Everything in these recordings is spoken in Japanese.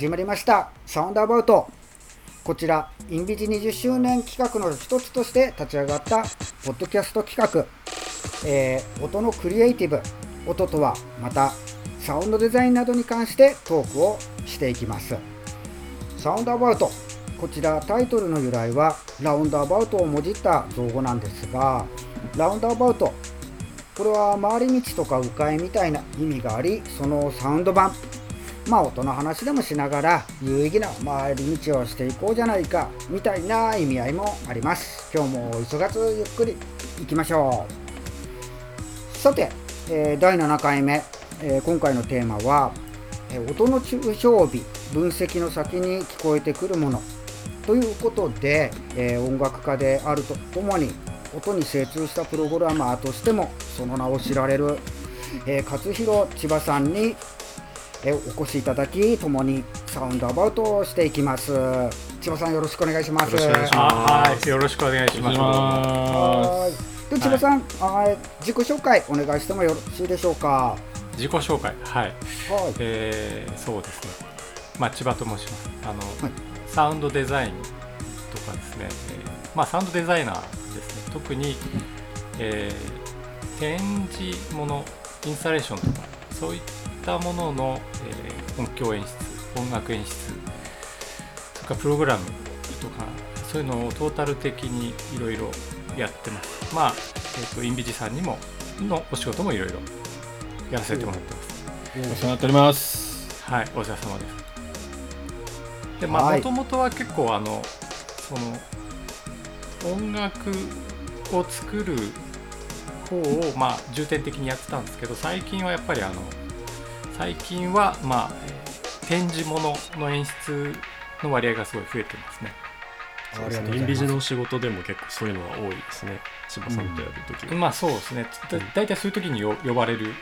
始まりました。サウンドアバウト。こちらインビジ20周年企画の一つとして立ち上がったポッドキャスト企画、えー、音のクリエイティブ。音とはまたサウンドデザインなどに関してトークをしていきます。サウンドアバウト。こちらタイトルの由来はラウンドアバウトをもじった造語なんですがラウンドアバウト。これは回り道とか迂回みたいな意味がありそのサウンド版。まあ音の話でもしながら有意義な回り道をしていこうじゃないかみたいな意味合いもあります。今日も急がずゆっくりいきましょう。さて、えー、第7回目、えー、今回のテーマは、えー、音の抽象美分析の先に聞こえてくるものということで、え音楽家であるとともに音に精通したプログラマーとしてもその名を知られる、え勝弘千葉さんにえお越しいただき共にサウンドアバウトをしていきます。千葉さんよろしくお願いします。はいよろしくお願いします。はい。で千葉さん、はい、自己紹介お願いしてもよろしいでしょうか？自己紹介はい、はい、えー、そうですね。まあ千葉と申します。あの、はい、サウンドデザインとかですね、えー、まあサウンドデザイナーですね。特に、えー、展示ものインスタレーションとかそういったものの、えー、音響演出音楽演出とかプログラムとかそういうのをトータル的にいろいろやってます。まあ、えーと、インビジさんにものお仕事もいろいろやらせてもらってます。お世話になっております。はいお世話様です。でまあもともとは結構あのその音楽を作る方をまあ重点的にやってたんですけど最近はやっぱりあの最近はまあ、えー、展示物の演出の割合がすごい増えてますね。そうですね。インビジの仕事でも結構そういうのは多いですね。千葉さんとやるときは、うん、まあそうですね。だ大体そういう時によ呼ばれる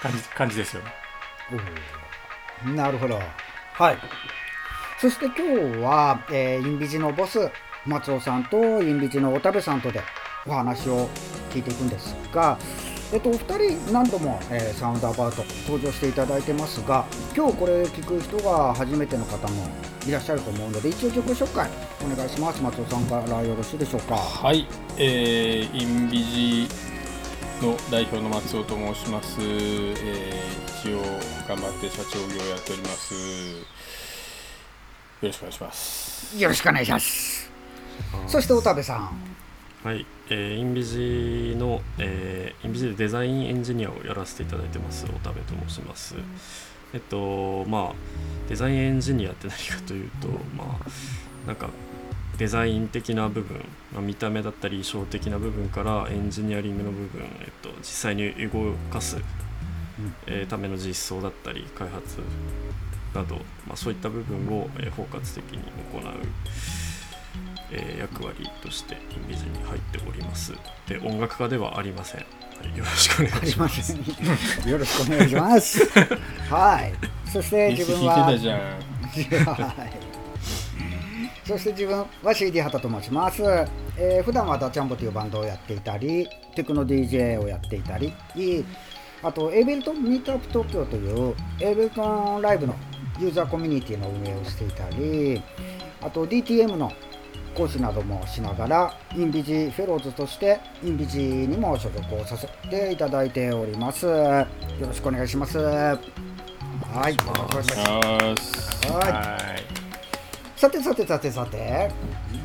感じ,、感じですよね。なるほど。はい。そして今日は、えー、インビジのボス松尾さんとインビジのおたべさんとでお話を聞いていくんですが、えっと、お二人何度も、えー、サウンドアバウト登場していただいてますが今日これ聞く人が初めての方もいらっしゃると思うので一応自己紹介お願いします。松尾さんからよろしいでしょうか。はい、えー、インビジの代表の松尾と申します、えー、一応頑張って社長業をやっております。よろしくお願いします。よろしくお願いします。そして田部さん。はい、えー、インビジの、えー、インビジでデザインエンジニアをやらせていただいてますおたべと申します。えっとまあデザインエンジニアって何かというとまあなんかデザイン的な部分、まあ、見た目だったり衣装的な部分からエンジニアリングの部分、えっと、実際に動かす、えー、ための実装だったり開発など、まあ、そういった部分を、えー、包括的に行う、えー、役割としてインビジに入っております。で音楽家ではありません、はい、よろしくお願いします。よろしくお願いします。はい。そして自分ははい。そして自分は CD 畑と申します、えー、普段はダチャンボというバンドをやっていたりテクノ DJ をやっていたりあとエイベルトンミートアップ東京というエイベルトンライブのユーザーコミュニティの運営をしていたりあと DTM の講師などもしながらインビジフェローズとしてインビジにも所属をさせていただいております。よろしくお願いします。はいお願いします。はい。さてさてさてさて。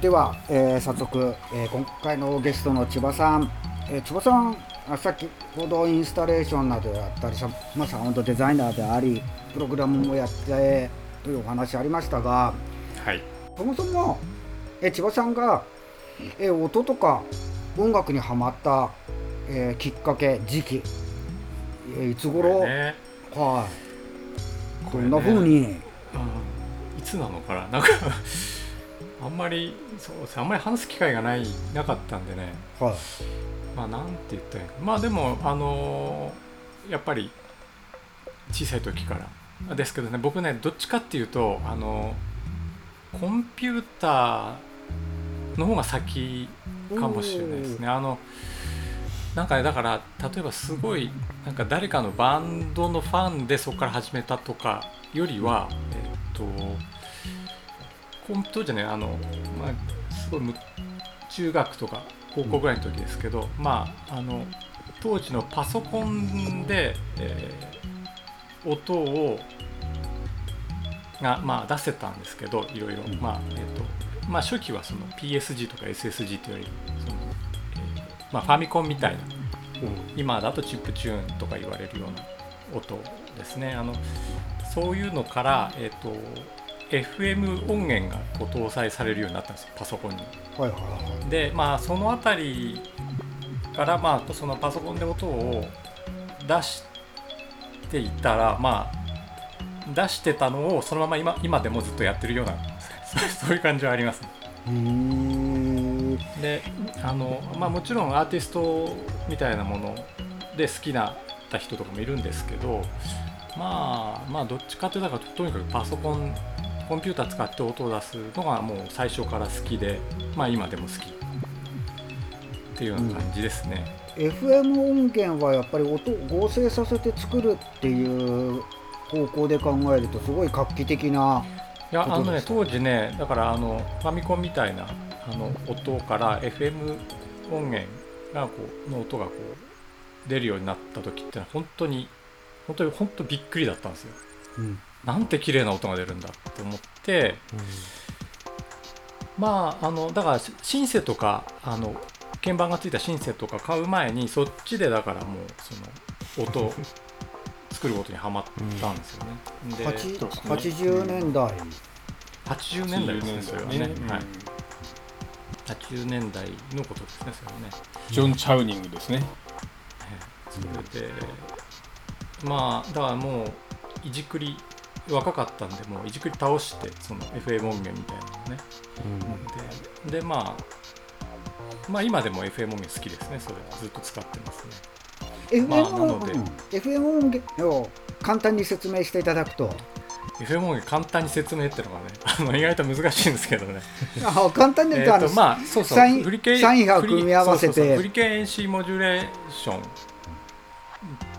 では、えー、早速、えー、今回のゲストの千葉さん、えー、千葉さんあさっきほどインスタレーションなどやったりさ、まあ、サウンドデザイナーでありプログラムもやってというお話ありましたが、はい、そもそも、え千葉さんが、え音とか音楽にはまった、えきっかけ時期、えいつ頃、ね、はい、こんなふうに。いつなのかな？なんかあんまりそうあんまり話す機会がないなかったんでね、はい、まあなんて言ったらまあでもあのー、やっぱり小さい時から。ですけどね僕ねどっちかっていうとあのコンピューターの方が先かもしれないですね。あのなんかねだから例えばすごいなんか誰かのバンドのファンでそこから始めたとかよりは、えっと本当じゃねあの、まあ、すごいむ中学とか高校ぐらいの時ですけど、まああの当時のパソコンで、えー音をが、まあ、出せたんですけどいろいろ、うん。まあえっとまあ、初期はその PSG とか SSG というよりその、えーまあ、ファミコンみたいな今だとチップチューンとか言われるような音ですね。あのそういうのから、えっと FM 音源がこう搭載されるようになったんですよパソコンに。はいはいはでまあその辺りからまあそのパソコンで音を出していたらまあ出してたのをそのまま今今でもずっとやってるようなそういう感じはありますね。であの、まあ、もちろんアーティストみたいなもので好きな人とかもいるんですけどまあまあどっちかというととにかくパソコンコンピューター使って音を出すのがもう最初から好きでまあ今でも好きっていうような感じですね。FM 音源はやっぱり音を合成させて作るっていう方向で考えるとすごい画期的ないやあのね当時ねだからあのファミコンみたいなあの音から FM 音源がこうの音がこう出るようになった時ってのは本当に本当に本当びっくりだったんですよ。うん。なんて綺麗な音が出るんだと思ってまああのだからシンセとかあの鍵盤がついたシンセとか買う前にそっちでだからもうその音を作ることにはまったんですよね。うですね80年代、80年代ですねそれはね、うんはい、80年代のことですねそれはね。ジョン・チャウニングですね。それでまあだからもういじくり若かったんでもういじくり倒してその FM 音源みたいなのをねででまあまあ今でも FM 音源好きですねそれずっと使ってますね FM 音源を簡単に説明していただくと。FM 音源簡単に説明っていうのがね あの意外と難しいんですけどね。あ簡単に言うとあの、えーとまあそうそう。サインフリケサイン波を組み合わせて。フリケーンシーモジュレーション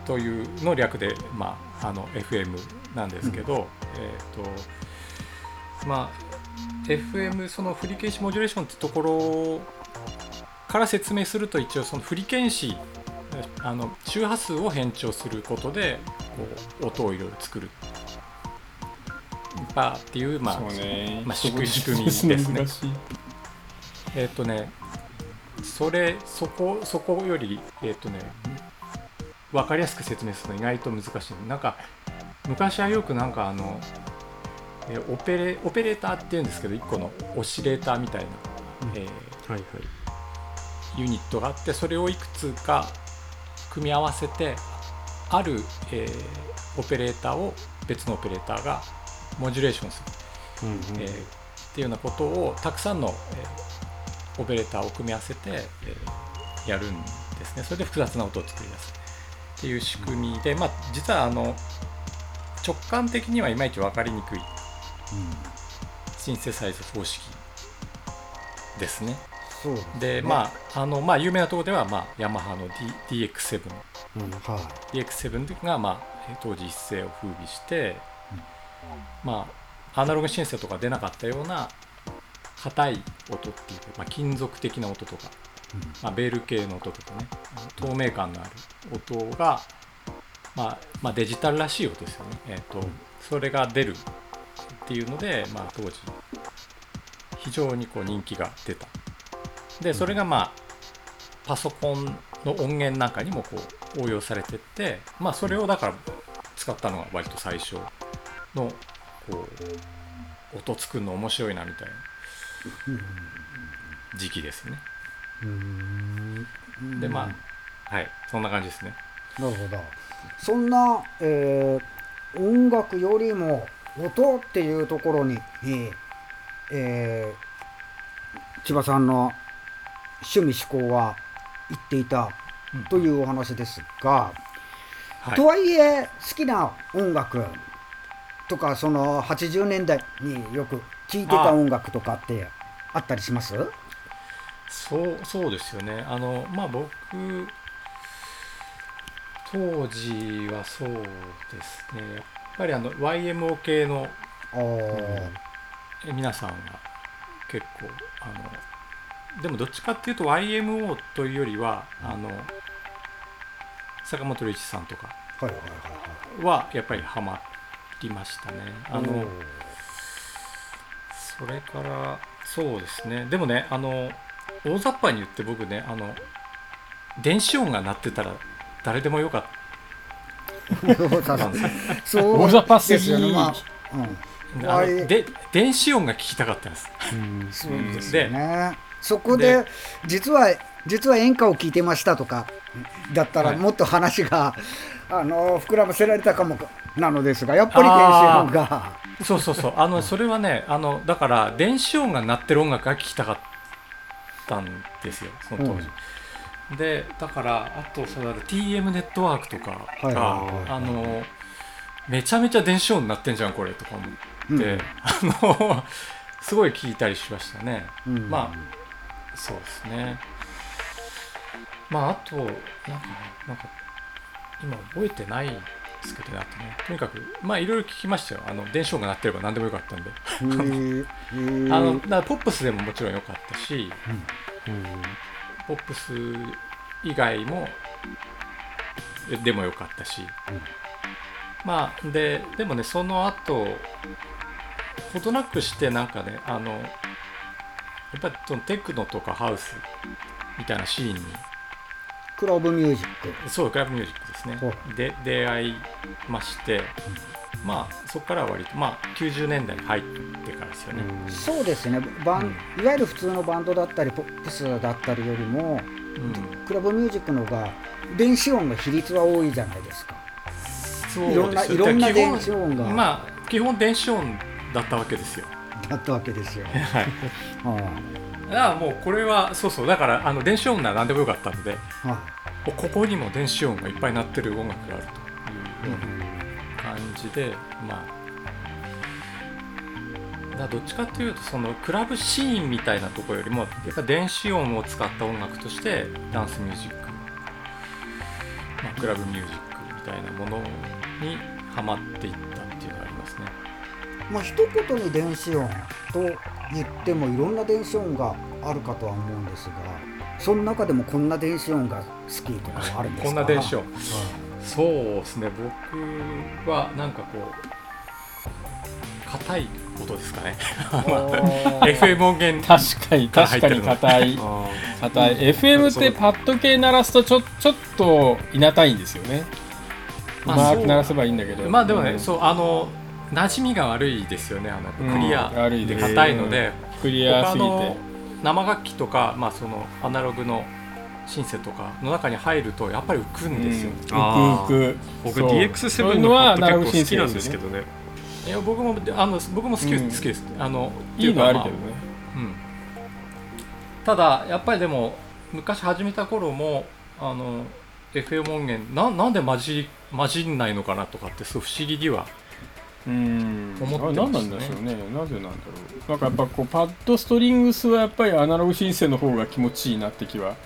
というの略で、まあ、あの FM なんですけど、えっ、とまあ FM そのフリケーンシーモジュレーションってところから説明すると一応そのフリケーンシーあの周波数を変調することでこう音をいろいろ作る。バーっていう、まあ。まあ仕組みですね。えっ、とね、それ、そこ、そこより、えっ、とね、わかりやすく説明するの意外と難しい。なんか、昔はよくなんかあの、えーオペレオペレーターっていうんですけど、1個のオシレーターみたいな、えーはいはい。ユニットがあって、それをいくつか組み合わせて、ある、えーオペレーターを別のオペレーターがモジュレーションする。うんうん。えーっていうようなことをたくさんの、えーオペレーターを組み合わせて、えーやるんですね。それで複雑な音を作り出す。っていう仕組みで、まあ、実はあの直感的にはいまいち分かりにくい。シンセサイズ方式ですねですね。でまああのまあ有名なところでは、まあ、ヤマハの、D、DX7 うんは DX7 が、まあ、えー当時一世を風靡して、まあ、アナログシンセとか出なかったような硬い音っていうか、まあ、金属的な音とか、まあ、ベール系の音とかね透明感のある音が、まあまあ、デジタルらしい音ですよね、えーとそれが出るっていうので、まあ、当時非常にこう人気が出たでそれがまあパソコンの音源なんかにもこう応用されてって、まあ、それをだから使ったのが割と最初のこう音作るの面白いなみたいな時期ですね。でまあはい。そんな感じですね。なるほど。そんな、えー音楽よりも音っていうところに、えーえー千葉さんの趣味思考は言っていたというお話ですが、はい。とはいえ好きな音楽とかその80年代によく聴いてた音楽とかってあったりします？そうそうですよね。あのまあ僕当時はそうですね。やっぱりあの YMO 系のあー。え皆さんは結構あのでもどっちかっていうと YMO というよりはあの坂本龍一さんとかはやっぱりハマりましたね。あのそれからそうですね。でもねあの大雑把に言って僕ねあの電子音が鳴ってたら誰でもよかった。んですよそう大雑把すぎですよね、まあうん、で電子音が聞きたかったんです。そうですね。そこで実は実は演歌を聴いてましたとかだったらはい。もっと話が、あの膨らませられたかもなのですがやっぱり電子音が。そうそうそう。あのそれはねあのだから電子音が鳴ってる音楽が聞きたかったんですよその当時、でだからあとそれは TM ネットワークとかが、はいはいはいあのめちゃめちゃ電子音鳴ってんじゃんこれとか思って、うん。あのすごい聞いたりしましたね。うん。まそうですね。まああとなんかねなんか今覚えてないですけどねあとね。とにかくまあいろいろ聞きましたよ。あの電子音が鳴ってれば何でもよかったんで。あのだポップスでももちろん良かったしうんポップス以外もえでも良かったし、まあででもねその後ほどなくしてなんかねあのやっぱりそのテクノとかハウスみたいなシーンにクラブミュージック。そうクラブミュージックですね。ほで出会いまして、まあそこからは割とまあ90年代に入ってからですよね、そうですね。バン、いわゆる普通のバンドだったりポップスだったりよりもうん。クラブミュージックの方が電子音の比率は多いじゃないですか。そういろんなですよいろんなだから基本電子音が。まあ基本電子音だったわけですよだったわけですよ、はい。はだからもうこれはそうそうだからあの電子音なら何でもよかったのでここにも電子音がいっぱい鳴ってる音楽があるという感じでまあだどっちかっていうとそのクラブシーンみたいなところよりもやっぱ電子音を使った音楽としてダンスミュージック、まあ、クラブミュージックみたいなものにハマっていってまあ一言に電子音と言ってもいろんな電子音があるかとは思うんですがその中でもこんな電子音が好きとかはあるんですか？こんな電子音。はそうですね。僕はなんかこう硬いことですかね。FM 音源確かに確かに硬い。あ硬い。FM ってパッド系鳴らすとちょちょっといなたいんですよね。うまあそう。まく鳴らせばいいんだけど。まあでもね、うんそうあの馴染みが悪いですよねあのうん。クリアで悪いです。硬いので、クリアすぎて。他の生楽器とか、まあ、そのアナログのシンセとかの中に入るとやっぱり浮くんですよ、うん。浮く浮く僕そう。DX7 のパッド結構好きなんですけどどね。いや僕もあの僕も好き,、うん。好きです。あのいいのあるけどね。まあうん、ただやっぱりでも昔始めた頃もあの FM 音源ななんで混じ混じんないのかなとかってすごい不思議にはうん。思ってあれ何ますねなんでしょうね。なぜなんだろう。なんかやっぱこうパッドストリングスはやっぱりアナログシンセの方が気持ちいいなって気は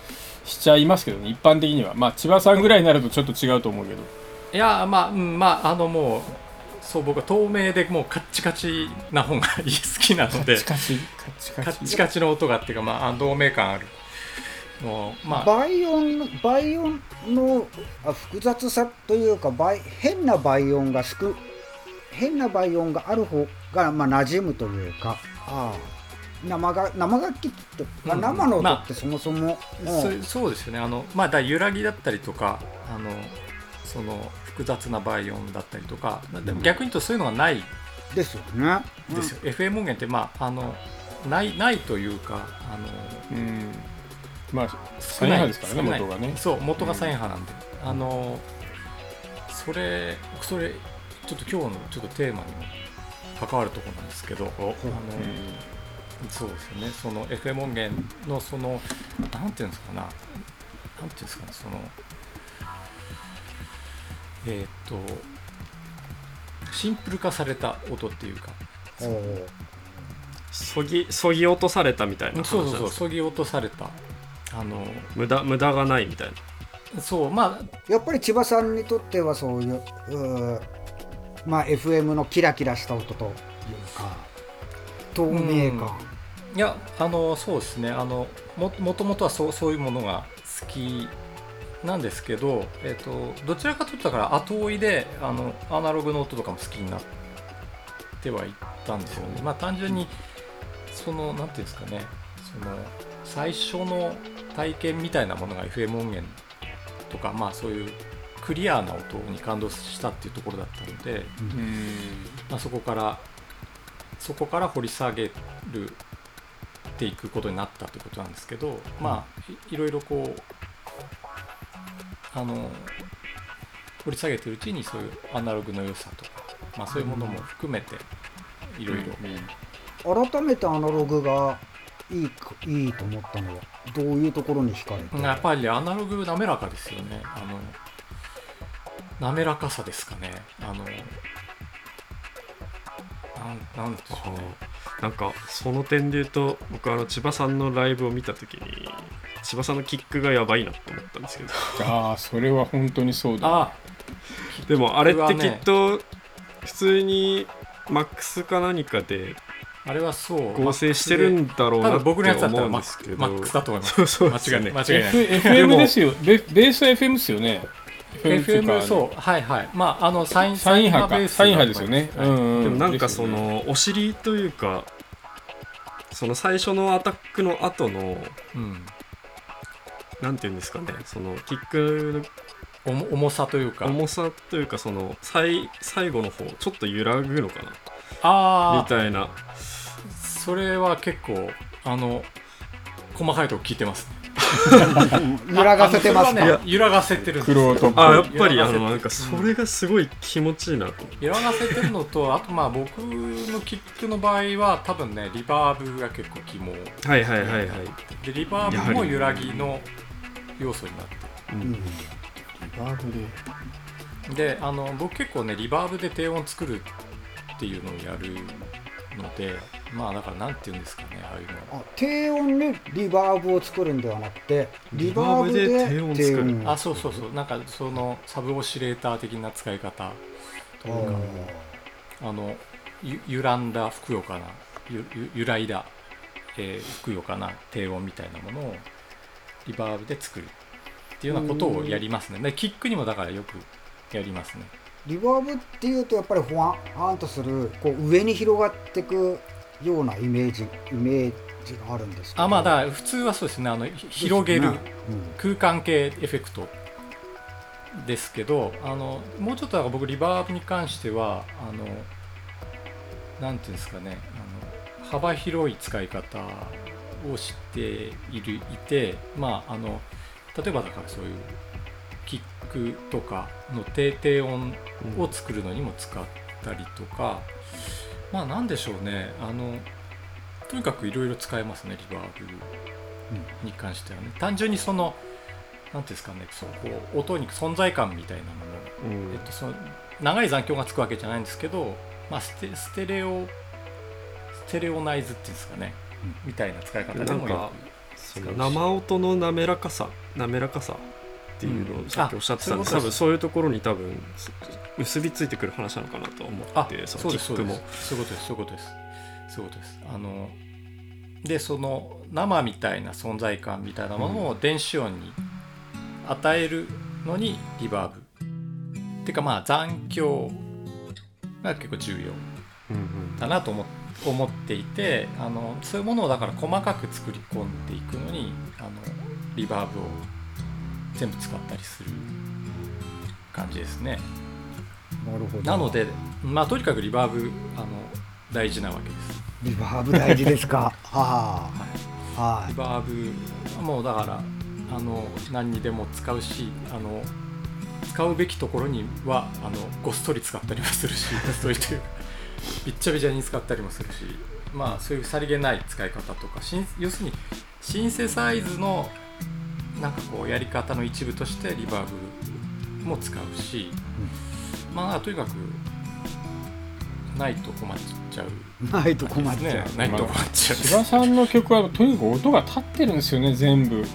しちゃいますけどね。一般的には。まあ千葉さんぐらいになるとちょっと違うと思うけど。いやまあ、うん、まああのもうそう僕は透明でもうカッチカチな方が好きなので。カチカチカチ。カチカッチカチの音がっていうかまあ透明感あるのまあ倍音倍音のあ複雑さというか倍変な倍音が少変な倍音がある方がまあ馴染むというかああ。生が生楽器って、まあうん。生の音まあってそもそも、もうそうそうですよね。あのまあだ揺らぎだったりとかあのその複雑な倍音だったりとかでも逆に言うとそういうのがない。ですよね。ですよ、FM 音源ってまああのないないというかあのうん。まあ少ない。サイン波ですからね元がね。そう元がサイン波なんで、あのそれそれちょっと今日のちょっとテーマにも関わるところなんですけどあの、うん。そうですよね。その FM 音源のそのなんていうんですかな。なんていうんですかね。そのえーっとシンプル化された音っていうか。そぎそぎ落とされたみたいなそうそう話なんですか？そうそぎ落とされた。あの無駄無駄がないみたいな。そうまやっぱり千葉さんにとってはそういううーまあ FM のキラキラした音というか透明感、あいやあのそうですね。あのももともとはそうそういうものが好きなんですけど、えっとどちらかというとだから後追いであのアナログの音とかも好きになってはいったんですよね。まあ単純にそのなんていうんですかね。その最初の体験みたいなものが FM 音源とかまあそういうクリアな音に感動したっていうところだったので、まあ、そこからそこから掘り下げるっていくことになったということなんですけど、まあいいろいろこうあの掘り下げてるうちにそういうアナログの良さとか、まあ、そういうものも含めていろいろ。改めてアナログがいいかいいと思ったのはどういうところに惹かれて？やっぱりアナログ滑らかですよね。あの滑らかさですかね。あのなんなんでしょう。ねなんかその点で言うと僕あの千葉さんのライブを見た時に千葉さんのキックがやばいなと思ったんですけど。ああそれは本当にそうだ。あでもあれってきっと普通にマックスか何かであれはそう合成してるんだろうなって僕のやつだったら思うんマックですけどマックスだと思います。そうそう間違いない間違いない。F FM ですよ。ベベースは FM ですよね FM そうはいはい。まああのサインサイン波ベースかサイン波ですよね、はい。うんうん、でもなんかそのお尻というかその最初のアタックの後のうん。なんていうんですかね。そのキック重重さというか。の重さというかその最最後の方ちょっと揺らぐのかな。みああたいな。それは結構あの細かいとこ聞いてますね 揺らがせてますね揺らがせてるんですクロートっぽいあやっぱりあのなんかそれがすごい気持ちいいな。と揺らがせてるのとあとまあ僕のキックの場合は多分ねリバーブが結構肝。はいはいはいはい、でリバーブも揺らぎの要素になってううん。んバーブで。であの僕結構ねリバーブで低音作るっていうのをやるのでまあだからなんて言うんですかねああいうのあ低音でリバーブを作るんではなくてリバーブで低音作る。あそうそうそう。なんかそのサブオシレーター的な使い方というかあのゆ揺らんだふくよかな。ゆゆ揺らいだ、えーふくよかな。低音みたいなものをリバーブで作るっていうようなことをやりますね。でキックにもだからよくやりますねリバーブっていうとやっぱりほわんあんとするこう上に広がっていくようなイメージイメージがあるんですけど。あまあだ普通はそうですね。あのひ広げるうん空間系エフェクト。ですけどあのもうちょっと僕リバーブに関してはあのなんていうんですかね。あの幅広い使い方をしているいてまああの例えばだからそういうクとかの低低音を作るのにも使ったりとか、まあなんでしょうね。あのとにかくいろいろ使えますねリバーブに関してはね。単純にそのなんていうんですかねそうこう音に存在感みたいなもの。うん。えっと、その長い残響がつくわけじゃないんですけど、まあ、ステステレオステレオナイズっていうんですかね、みたいな使い方でもよなんかその生音の滑らかさ滑らかさっていうのうん。をさっきおっしゃってたんで、ういうことです。多分そういうところに多分す結びついてくる話なのかなと思あってそのキックも。す。そういうことですそういうことです。そういうことです。あのでその生みたいな存在感みたいなものを電子音に与えるのにリバーブ。っていうかまあ残響が結構重要うんうん。だなと思っ思っていてあのそういうものをだから細かく作り込んでいくのにあのリバーブを全部使ったりする感じですね。なるほど。なのでまあとにかくリバーブあの大事なわけです。リバーブ大事ですか？はあ。はリバーブはもうだからあの何にでも使うしあの使うべきところにはあのごっそり使ったりもするし そりというかびっちゃびちゃに使ったりもするしまあそういうさりげない使い方とか要するにシンセサイズのなんかこうやり方の一部としてリバーブも使うし、まあとにかくないと困っちゃう。いないと困っちゃう、ね。ないと困っちゃう、千葉さんの曲はとにかく音が立ってるんですよね全部。もう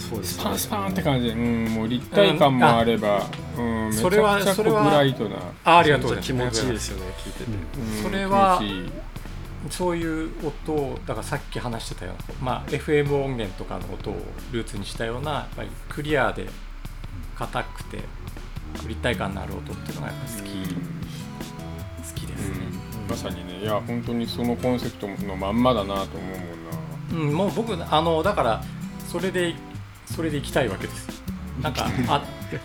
そうですね。スパンスパンって感じで、うん、もう立体感もあれば、うん、めちゃそれはくちゃブライトな、あありがとうございます気持ちいいですよね聞いてて、うん。それはそういう音をだからさっき話してたような、まあ、FM 音源とかの音をルーツにしたようなやっぱりクリアで硬くて立体感のある音っていうのがやっぱ好き、好きですね、うん。まさにね。いや本当にそのコンセプトのまんまだなと思うもんな。うん、もう僕あのだからそれでそれで行きたいわけです。なんかあ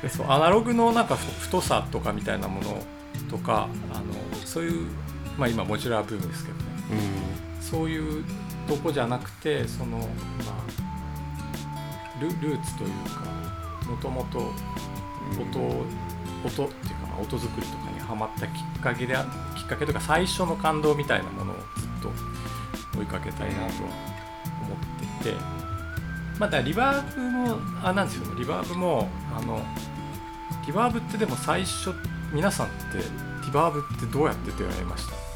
そうアナログのなんかふ太さとかみたいなものとかあのそういうまあ今モジュラーブームですけどねそういうとこじゃなくてそのまあルルーツというかもともと音っていうかまあ音作りとかにハマったきっかけであきっかけとか最初の感動みたいなものをずっと追いかけたいなとは思っていて、まあだリバーブもあなんですよね。リバーブもあのリバーブってでも最初皆さんってリバーブってどうやって出会いました？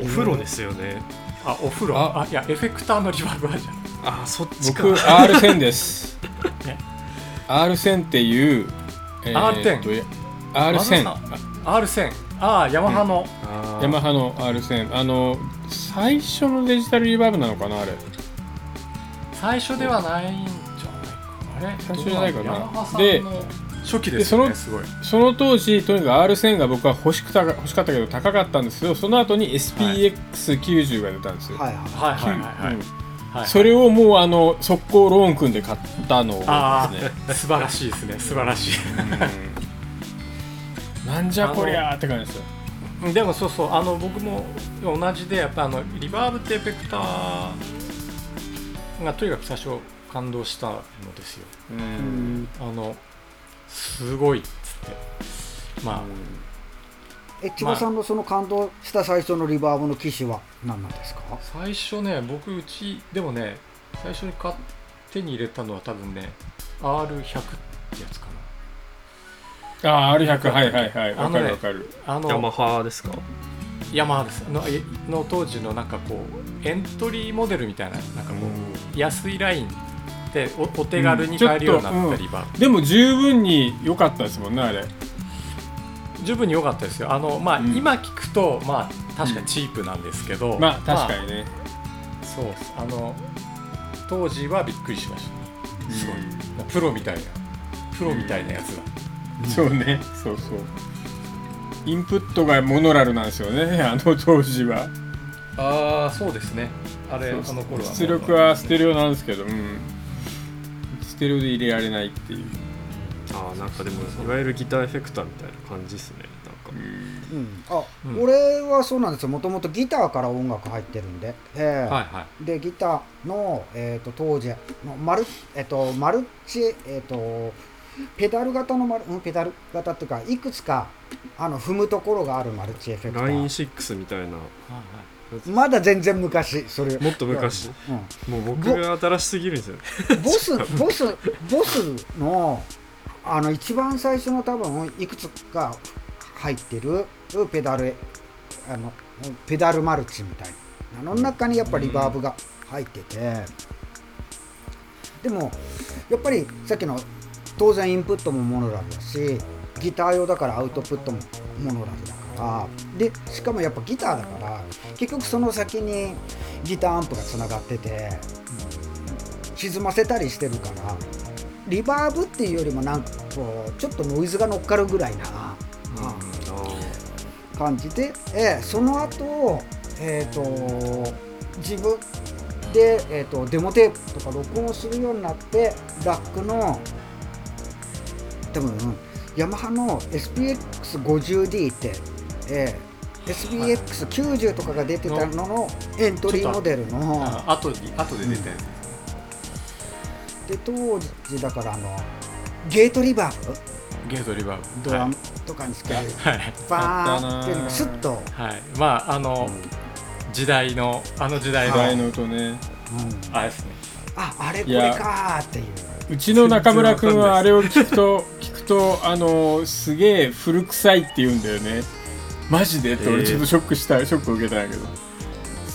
お風呂ですよね、あお風呂。ああいやエフェクターのリバーブあるじゃん。あそっちか。僕 R 線です。ね。R 線っていう、え R 線と R 線和田さん R 線ああヤマハの、ヤマハの R 線あの最初のデジタルリバーブなのかなあれ。最初ではないんじゃないか。あれ？最初じゃないかな。ヤマハさんでの初期ですよねですごい。その当時とにかく R 線が僕は欲しくた欲しかったけど高かったんですけどその後に SPX90 が出たんですよ、はいはい。はいはいそれをもうあの速攻ローン組んで買ったのをすね。あ素晴らしいですね。素晴らしい。うん。なんじゃこりゃーって感じですよ。うんでもそうそうあの僕も同じでやっぱあのリバーブってエフェクターがとにかく最初感動したのですよ。うん。あのすごいっつって。まあ、え千葉さんのその感動した最初のリバーブの機種は何なんですか？最初ね僕うちでもね最初に買っ手に入れたのは多分ね R100 ってやつかああ R100 はいはいはい。わねるわかる。なあのヤマハですか？ヤマハです。のえの当時のなんかこうエントリーモデルみたいななんかこう安いラインでおお手軽に買えるようになったリバー、でも十分に良かったですもんねあれ。十分に良かったですよ。あのまあ、うん。今聞くとまあ確かにチープなんですけど、まあ確かにね、そうあの当時はびっくりしましたすごい。プロみたいなプロみたいなやつだ、そうね。そうそう。インプットがモノラルなんですよねあの当時は。ああそうですね。あれあの頃は出力はステレオなんですけど、うん、ステレオで入れられないっていう、あーなんかでもいわゆるギターエフェクターみたいな感じですねなんか。うん。あ、うん。俺はそうなんですよ。もともとギターから音楽入ってるんで、ええはいはい。でギターの、えー、と当時のマル,、えー、とマルチ、えー、とペダル型のマルうんペダル型っていうかいくつかあの踏むところがあるマルチエフェクタラインー6みたいな。はいはいまだ全然昔それ。もっと昔。うん。もう僕が新しすぎるんですよ。ねボス ボスボスのあの一番最初の多分いくつか入ってるペダルあのペダルマルチみたいな。あの中にやっぱリバーブが入ってて。でもやっぱりさっきの当然インプットもモノラルだしギター用だからアウトプットもモノラルだからでしかもやっぱギターだから結局その先にギターアンプがつながってて沈ませたりしてるからリバーブっていうよりもなんかこうちょっとノイズが乗っかるぐらいな、あ感じで、えーその後、えー、と自分で、えー、とデモテープとか録音するようになってラックの多分ヤマハの SPX50D って、えー SPX90 とかが出てたののエントリーモデルの。あ後に後で出たやつ、で当時だからあのゲートリバー。ブゲートリバー。ブドラムとかにつける、はい、バーンっていうのがスッと、はい、まああの、時代のあの時代の、台の音ね。うん。あれですね。ああれこれかーっていう。うちの中村君はあれを聞くと聞くとあのすげえ古臭いって言うんだよねマジで？ってえー。俺ちょっとショックしたショック受けたんやけど。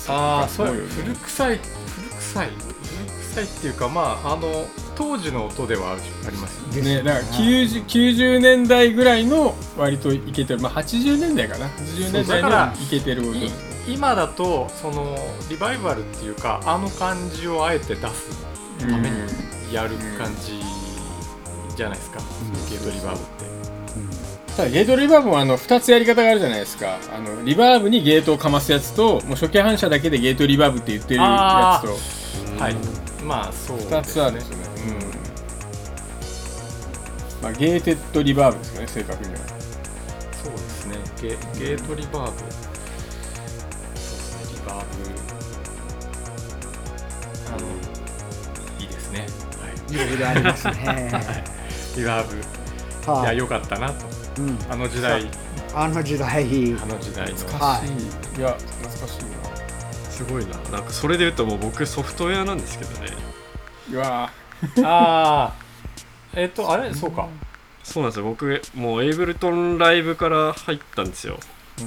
ああそうよね古臭い古臭い？古臭いっていうかまああの当時の音ではありますよね。ねだから 90, 90年代ぐらいの割とイケてる。まあ80年代かな。80年代のそうだからイケてる音。い今だとそのリバイバルっていうかあの感じをあえて出すためにやる感じじゃないですか、ゲートリバーブって。ただゲートリバーブもあの2つやり方があるじゃないですか。あのリバーブにゲートをかますやつともう初期反射だけでゲートリバーブって言ってるやつと。はい、まあそうです2つあるんですよね、うん。まあ、ゲーテッドリバーブですかね正確には。そうですね。ゲゲートリバーブ。そうですね。リバーブ。あのいいですね。はい。ろいろありますね。リバーブ。いはい、や良かったなと。うん、あの時代。あの時代、あの時代の。はい。いや懐かしいすごいな。なんかそれで言うともう僕ソフトウェアなんですけどね。なうわああえっ、とあれ？そうか。そうなんですよ。僕もうエイブルトンライブから入ったんですよ。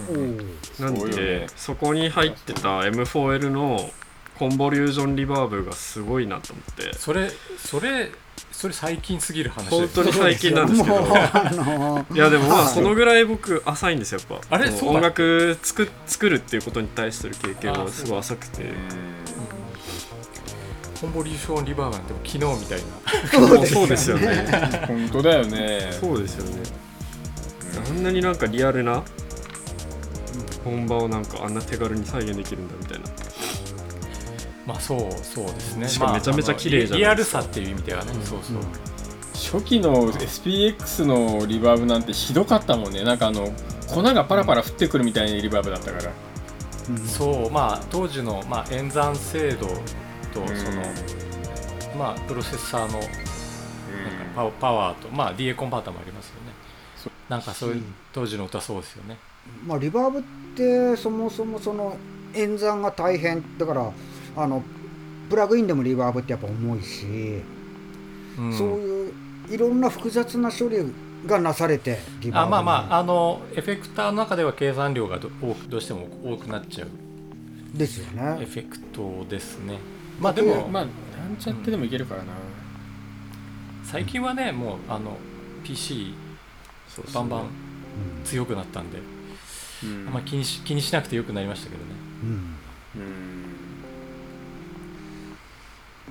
おーなんでね。そこに入ってた M4L のコンボリュージョンリバーブがすごいなと思って。それそれそれ最近すぎる話。本当に最近なんですけど。もうあのいやでもまあはいそのぐらい僕浅いんですよやっぱ。もあれそうだ。音楽作作るっていうことに対する経験あはすごい浅くて。コンボリューションリバーブなんてもう昨日みたいな。そうですよね。本当だよね。そうですよね。あんなになんかリアルな本場をなんかあんな手軽に再現できるんだまあそうそうですね。しかもめちゃめちゃ綺麗じゃないリアルですかさっていう意味ではね、そうそう、初期の SPX のリバーブなんてひどかったもんね。なんかあの粉がパラパラ降ってくるみたいなリバーブだったから。そうまあ当時の、まあ、演算精度とその、まあプロセッサーのなんかパワパワーと、まあ、DA コンバーターもありますよね。そなんかそういう当時の歌そうですよね。まあ、リバーブってそもそもその演算が大変。だからあのプラグインでもリバーブってやっぱ重いし、うん。そういういろんな複雑な処理がなされてリバーブあまあまああのエフェクターの中では計算量がど多くどうしても多くなっちゃう。ですよエねフェクトですね。まあでも、まあなんちゃってでもいけるからな、最近はねもうあの PC バンバン強くなったんで、うん。あんま気にし気にしなくてよくなりましたけどね。うん。うん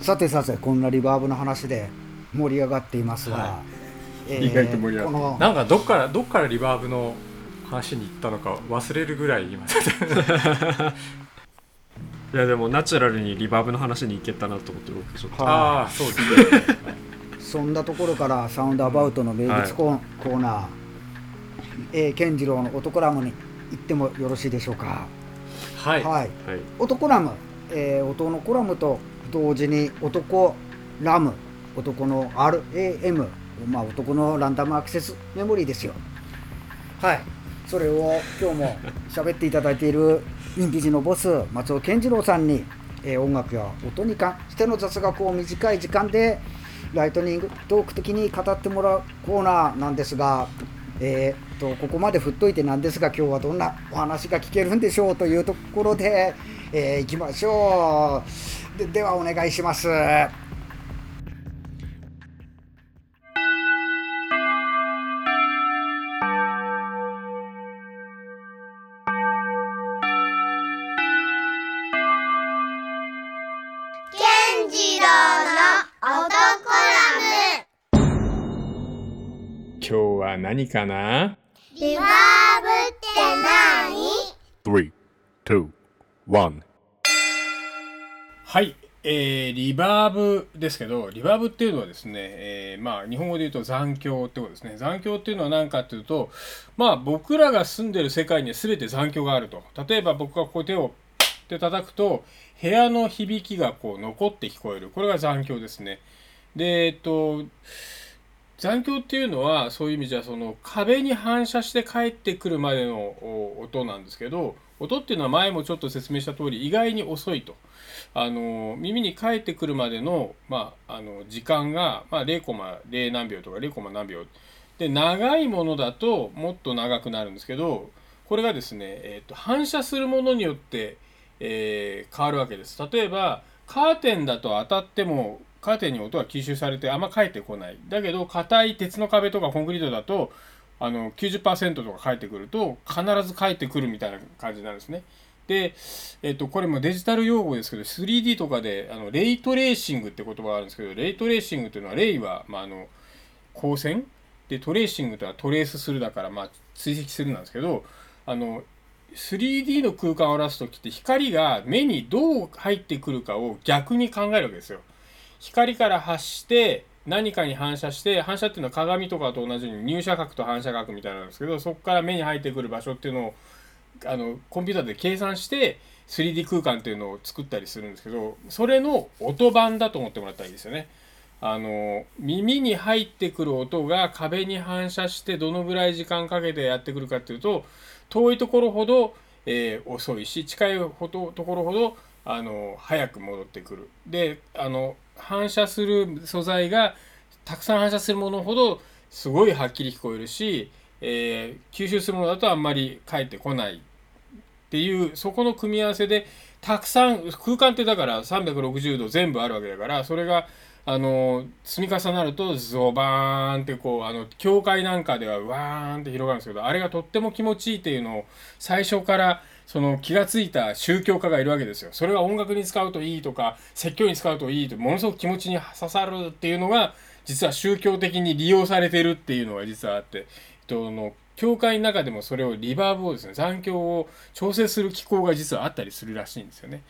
さてさてこんなリバーブの話で盛り上がっていますが、はえ意外と盛り上がってこのなんかどっからどっからリバーブの話に行ったのか忘れるぐらい今。いやでもナチュラルにリバーブの話に行けたなと思って僕ちょっと。はああそうですね。そんなところからサウンドアバウトの名物コー,、コーナー、えー、健次郎の男ラムに行ってもよろしいでしょうか？はい、はい。はい。男ラム、えー、音のコラムと同時に男ラム男の RAM まあ男のランダムアクセスメモリーですよ。はい。それを今日も喋っていただいているインビジのボス松尾健次郎さんに、えー音楽や音に関しての雑学を短い時間でライトニングトーク的に語ってもらうコーナーなんですがえーっとここまで振っといてなんですが今日はどんなお話が聞けるんでしょうというところで、えー行きましょう。でではお願いします。健次郎の男ラ今日は何かな？ムリバーブって何？Three, two, one. はい、えーリバーブですけどリバーブっていうのはですね、えーまあ日本語で言うと残響ってことですね。残響っていうのは何かっていうとまあ僕らが住んでる世界には全て残響があると。例えば僕がこう手をって叩くと部屋の響きがこう残って聞こえる。これが残響ですね。でえっと残響っていうのはそういう意味じゃその壁に反射して帰ってくるまでの音なんですけど音っていうのは前もちょっと説明した通り意外に遅いと。あの耳に返ってくるまでの,、まあ、あの時間が、まあ、0コマ0何秒とか0コマ何秒で長いものだともっと長くなるんですけどこれがですね、えー、と反射するものによって、えー変わるわけです。例えばカーテンだと当たってもカーテンに音が吸収されてあんま返ってこない。だけど硬い鉄の壁とかコンクリートだとあの90%とか返ってくると必ず返ってくるみたいな感じなんですね。で、えっと、これもデジタル用語ですけど 3D とかであのレイトレーシングって言葉があるんですけどレイトレーシングっていうのはレイは、まあ、あの光線？でトレーシングとはトレースするだから、まあ、追跡するなんですけどあの 3D の空間を表す時って光が目にどう入ってくるかを逆に考えるわけですよ。光から発して何かに反射して反射っていうのは鏡とかと同じように入射角と反射角みたいなんですけどそこから目に入ってくる場所っていうのをあのコンピューターで計算して 3D 空間っていうのを作ったりするんですけどそれの音版だと思ってもらったらいいですよね。あの耳に入ってくる音が壁に反射してどのぐらい時間かけてやってくるかっていうと遠いところほど、えー、遅いし近いほどところほどあの早く戻ってくる。であの反射する素材がたくさん反射するものほどすごいはっきり聞こえるし、えー、吸収するものだとあんまり返ってこないっていうそこの組み合わせでたくさん空間ってだから360度全部あるわけだからそれがあの積み重なるとゾバーンってこうあの教会なんかではワーンって広がるんですけどあれがとっても気持ちいいっていうのを最初からその気が付いた宗教家がいるわけですよ。それは音楽に使うといいとか説教に使うといいとものすごく気持ちに刺さるっていうのが実は宗教的に利用されてるっていうのが実はあって、えっと、の教会の中でもそれをリバーブをですね残響を調整する機構が実はあったりするらしいんですよね。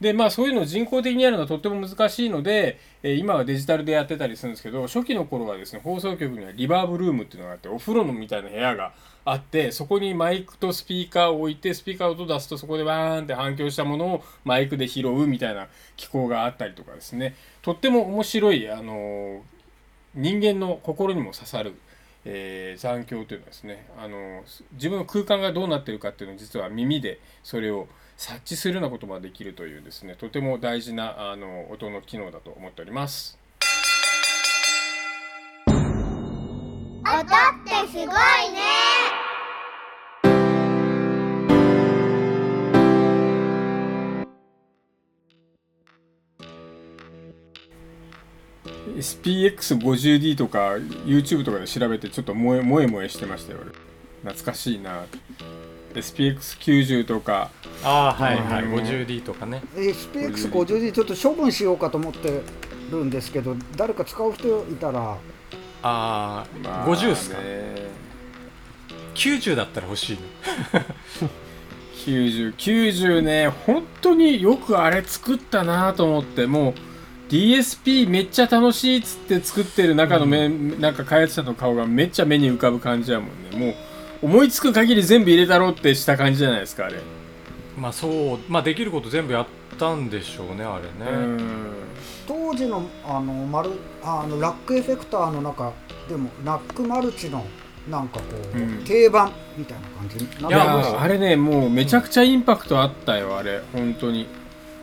でまあそういうのを人工的にやるのはとっても難しいので、え今はデジタルでやってたりするんですけど初期の頃はですね放送局にはリバーブルームっていうのがあってお風呂のみたいな部屋があってそこにマイクとスピーカーを置いてスピーカーを音出すとそこでバーンって反響したものをマイクで拾うみたいな機構があったりとかですね。とっても面白い、あの人間の心にも刺さる、えー、残響というのはですね、あの自分の空間がどうなってるかっていうのを実は耳でそれを察知するようなことができるというですねとても大事なあの音の機能だと思っております。音ってすごいね。ー SPX50D とか YouTube とかで調べてちょっと萌え萌え萌えしてましたよ。俺懐かしいな SPX90 とか。ああはいはい。50D とかね。SPX50D ちょっと処分しようかと思ってるんですけど誰か使う人いたら。ああ、まあ50っすか？ね90だったら欲しいの90、90ね、本当によくあれ作ったなと思って、もう DSP めっちゃ楽しいっつって作ってる中のめ、なんか開発者の顔がめっちゃ目に浮かぶ感じやもんね。もう思いつく限り全部入れたろうってした感じじゃないですか、あれ。まあそうまあできること全部やったんでしょうねあれうねん。当時のあのマルあのラックエフェクターの中でもラックマルチのなんかこう、うん定番みたいな感じいやあれね、もうめちゃくちゃインパクトあったよ、あれ。本当に。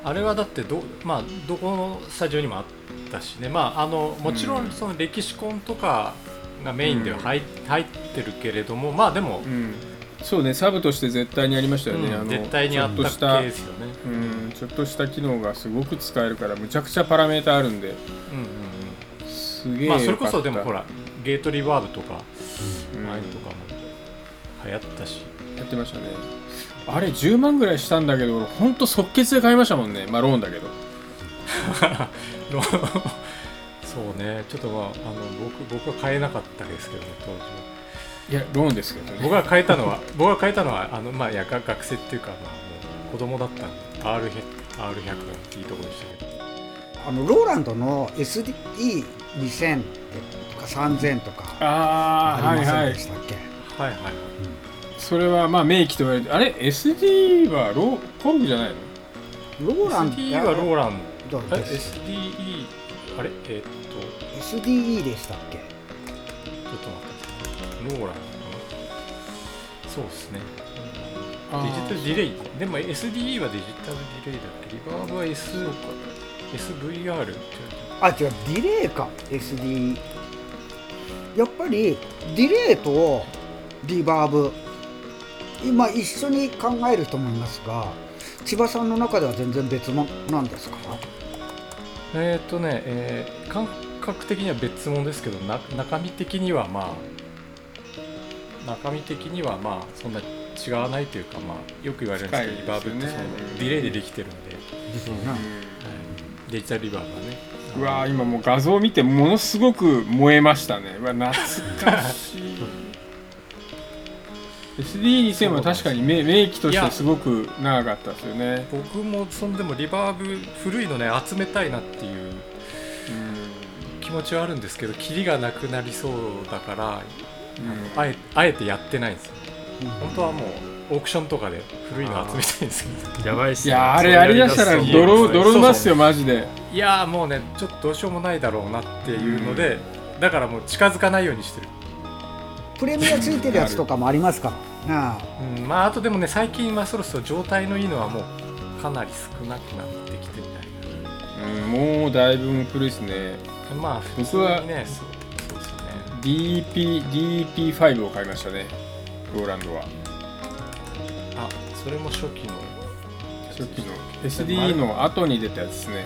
あれはだってど,、まあ、どこのスタジオにもあったしね、まあ、あのもちろうんんその歴史コンとかがメインでは入,、入ってるけれどもまあでも、うん。そうね、サブとして絶対にありましたよね。うんあの絶対にあったちょっとした系ですよね。うん、ちょっとした機能がすごく使えるからむちゃくちゃパラメータあるんで。うんうんすげえうんまあそれこそでもほらゲートリバーブとか、うん。ああいうのとかも流行ったし。やってましたね。あれ10万ぐらいしたんだけど俺ほんと即決で買いましたもんね。まあローンだけど。ロ そうね。ちょっとまああの僕僕は買えなかったですけどね当時は。いやローンですけどね。僕が買えたのは 僕が買えたのはあのまあやが学生っていうかまあもう子供だったんで R100 R100 がいいとこでしたけど。あのローランドの SDE2000 とか3000とかありませんはい。はいでしたっけ、はいはいはい。それはまあ名機と言われてあれ？SD はローコルグじゃないの？ローランド。SDE はローランド。SDE あれ？えーっと SDE でしたっけ？ちょっと待って。ローランドそうですね。デジタルディレイ。でも SDE はデジタルディレイだっけ？リバーブは S SVR ってあ違う。ディレイか。SD やっぱりディレイとリバーブ。今一緒に考える人もいますが千葉さんの中では全然別物なんですか？えっ、とね、えー感覚的には別物ですけどな中身的にはまあ中身的にはまあそんな違わないというかまあよく言われるんですけどリバーブってそのディレイでできてるんで、デジタルリバーブはね。うわー今もう画像を見てものすごく燃えましたね。うわ懐かしい。SD2000 は確かに名名機としてすごく長かったですよね。僕もそんでもリバーブ古いのね集めたいなっていう気持ちはあるんですけどキリがなくなりそうだからうん。あえあえてやってないんですよ。うん。本当はもうオークションとかで古いの集めたいんですけど やばいっすいやーあれやりだしたら泥泥沼っすよ。マジで。いやーもうねちょっとどうしようもないだろうなっていうので、だからもう近づかないようにしてる、プレミアついてるやつとかもありますか？あ。うん、まああとでもね最近まあそろそろ状態のいいのはもうかなり少なくなってきてみたいうんもうだいぶ古いですね。なまあ普通僕はにねそうそうですよね。DP DP5 を買いましたね。ローランドは。あそれも初期の初期の。SD の後に出たやつですね。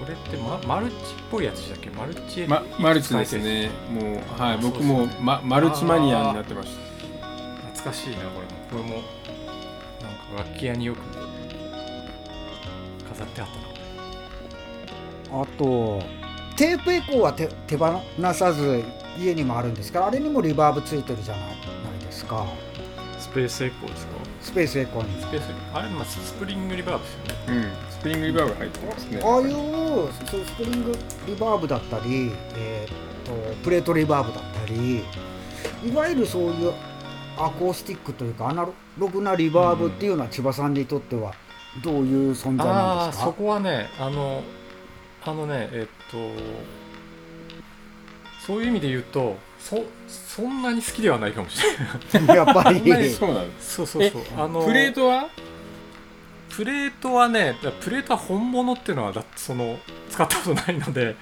これって、ま、マルチっぽいやつだっけ？マルチま、マルチですね。もうはい僕も、ま、マルチマニアになってました。懐かしいなこれも。これもなんか楽器屋によく飾ってあったなあとテープエコーは手手放さず家にもあるんですからあれにもリバーブついてるじゃないないですか。スペースエコーですか？スペースエコーに。スペースあれ、まあ、スプリングリバーブですよね。うん。スプリングリバーブ入ってますね。ああいうそうスプリングリバーブだったり、えー、とプレートリバーブだったりいわゆるそういうアコースティックというかアナログなリバーブっていうのは千葉さんにとってはどういう存在なんああそですかこはねあのあのねえっとそういう意味で言うとそそんなに好きではないかもしれない。やっぱり。そうなんですそうそうそう。あのプレートは？プレートはねだプレートは本物っていうのはだってその使ったことないので、